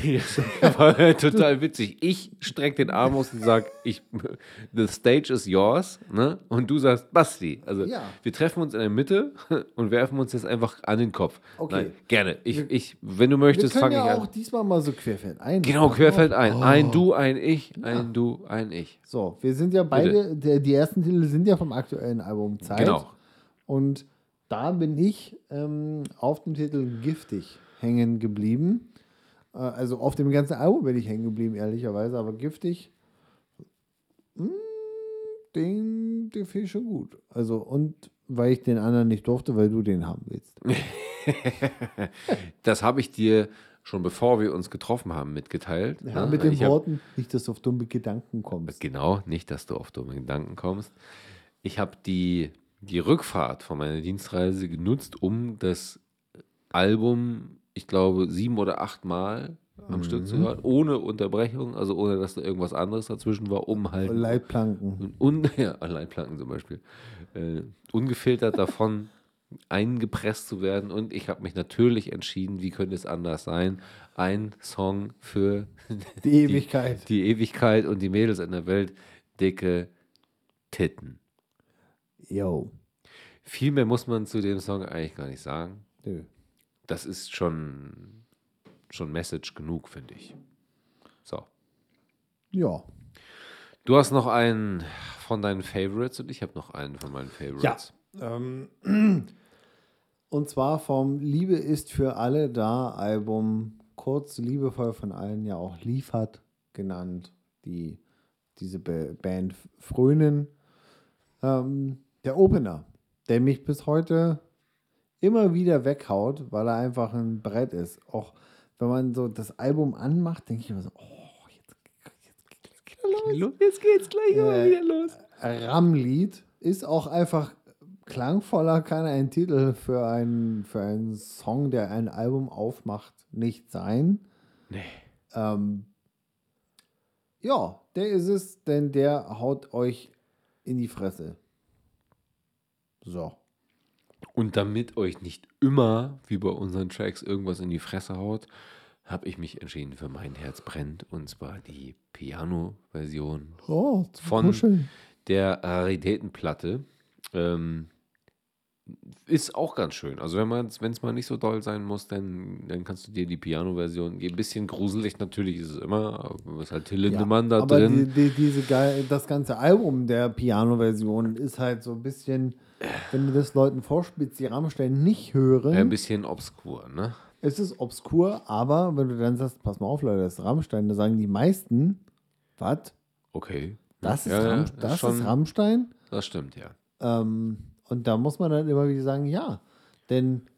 war total witzig. Ich strecke den Arm aus und sage, ich, the stage is yours. Ne? Und du sagst, Basti. Also Ja. wir treffen uns in der Mitte und werfen uns jetzt einfach an den Kopf. Okay. Nein, gerne. Ich, ich, wenn du wir möchtest, fange ja ich auch an. diesmal mal so querfeld ein. Genau, querfeld ein. Oh. Ein Du, ein Ich, ein Du, ein Ich. So, wir sind ja beide, der, die ersten Titel sind ja vom aktuellen Album Zeit. Genau. Und da bin ich ähm, auf dem Titel Giftig hängen geblieben. Äh, also auf dem ganzen Album bin ich hängen geblieben, ehrlicherweise, aber Giftig, mh, den, den finde ich schon gut. Also, und weil ich den anderen nicht durfte, weil du den haben willst. Das habe ich dir schon bevor wir uns getroffen haben mitgeteilt. Ja, ne? mit den Ich hab- Worten, nicht, dass du auf dumme Gedanken kommst. Genau, nicht, dass du auf dumme Gedanken kommst. Ich habe die, die Rückfahrt von meiner Dienstreise genutzt, um das Album, ich glaube, sieben oder acht Mal am Stück zu hören, ohne Unterbrechung, also ohne, dass da irgendwas anderes dazwischen war, um halt Leitplanken. un, ja, Leitplanken zum Beispiel, äh, ungefiltert davon eingepresst zu werden. Und ich habe mich natürlich entschieden, wie könnte es anders sein, ein Song für Die Ewigkeit. die Ewigkeit und die Mädels in der Welt, dicke Titten. Yo. Viel mehr muss man zu dem Song eigentlich gar nicht sagen. Nö. Das ist schon, schon Message genug, finde ich. So. Ja. Du hast noch einen von deinen Favorites und ich habe noch einen von meinen Favorites. Ähm, und zwar vom Liebe ist für alle da Album, kurz liebevoll von allen ja auch liefert genannt, die diese Ba- Band frönen. Ähm, der Opener, der mich bis heute immer wieder weghaut, weil er einfach ein Brett ist. Auch wenn man so das Album anmacht, denke ich immer so, oh, jetzt, jetzt, jetzt geht er los. Jetzt geht's gleich mal wieder los. Rammlied ist auch einfach klangvoller, kann ein Titel für einen, für einen Song, der ein Album aufmacht, nicht sein. Nee. Ähm, ja, der ist es, denn der haut euch in die Fresse. So. Und damit euch nicht immer, wie bei unseren Tracks, irgendwas in die Fresse haut, habe ich mich entschieden für Mein Herz brennt. Und zwar die Piano-Version Oh, Von- Kuscheln. der Raritätenplatte. Ähm, ist auch ganz schön. Also wenn man wenn es mal nicht so doll sein muss, dann, dann kannst du dir die Piano-Version geben. Bisschen gruselig natürlich ist es immer, ist halt Till Lindemann da aber drin. Die, die, diese geil, das ganze Album der Piano-Version ist halt so ein bisschen, wenn du das Leuten vorspielst, die Rammstein nicht hören. Ja, ein bisschen obskur, ne? Es ist obskur, aber wenn du dann sagst, pass mal auf, Leute, das ist Rammstein, da sagen die meisten, was? Okay. Das, ist, Ja, ja, ist das schon- ist Rammstein? Das stimmt, ja. Ähm, und da muss man dann immer wieder sagen, ja. Denn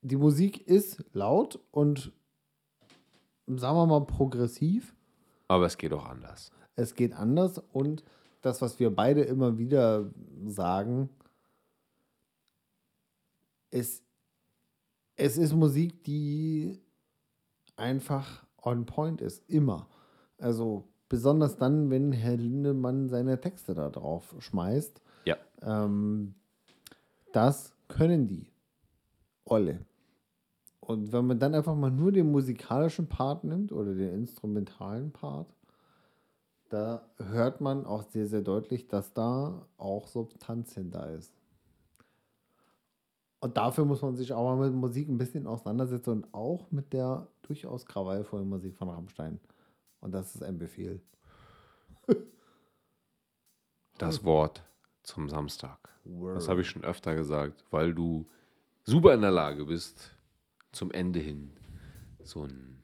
die Musik ist laut und, sagen wir mal, progressiv. Aber es geht auch anders. Es geht anders und das, was wir beide immer wieder sagen, es, es ist Musik, die einfach on point ist, immer. Also besonders dann, wenn Herr Lindemann seine Texte da drauf schmeißt. Ja. Ähm, das können die. Olle. Und wenn man dann einfach mal nur den musikalischen Part nimmt oder den instrumentalen Part, da hört man auch sehr, sehr deutlich, dass da auch Substanz hinter ist. Und dafür muss man sich auch mal mit Musik ein bisschen auseinandersetzen und auch mit der durchaus krawallvollen Musik von Rammstein. Und das ist ein Befehl. Das Wort zum Samstag. Das habe ich schon öfter gesagt, weil du super in der Lage bist, zum Ende hin so, ein,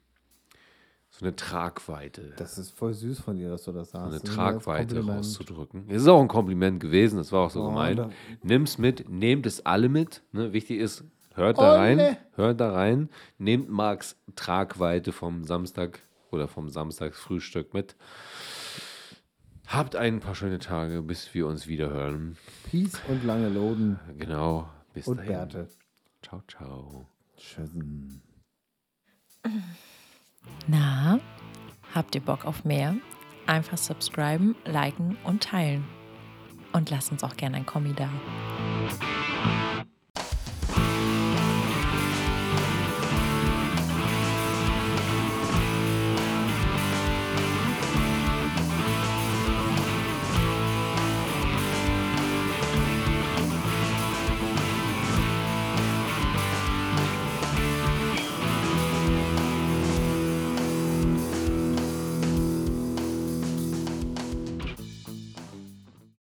so eine Tragweite. Das ist voll süß von dir, dass du das sagst. Eine Tragweite rauszudrücken. Es ist auch ein Kompliment gewesen, das war auch so Oh, gemeint. Nimm's mit, nehmt es alle mit. Ne? Wichtig ist, hört da Olle. rein, hört da rein, nehmt Marks Tragweite vom Samstag oder vom Samstagsfrühstück mit. Habt ein paar schöne Tage, bis wir uns wieder hören. Peace und lange Loden Genau, bis und dahin. Bärte. Ciao, ciao. Tschüss. Na, habt ihr Bock auf mehr? Einfach subscriben, liken und teilen. Und lasst uns auch gerne ein Kommi da.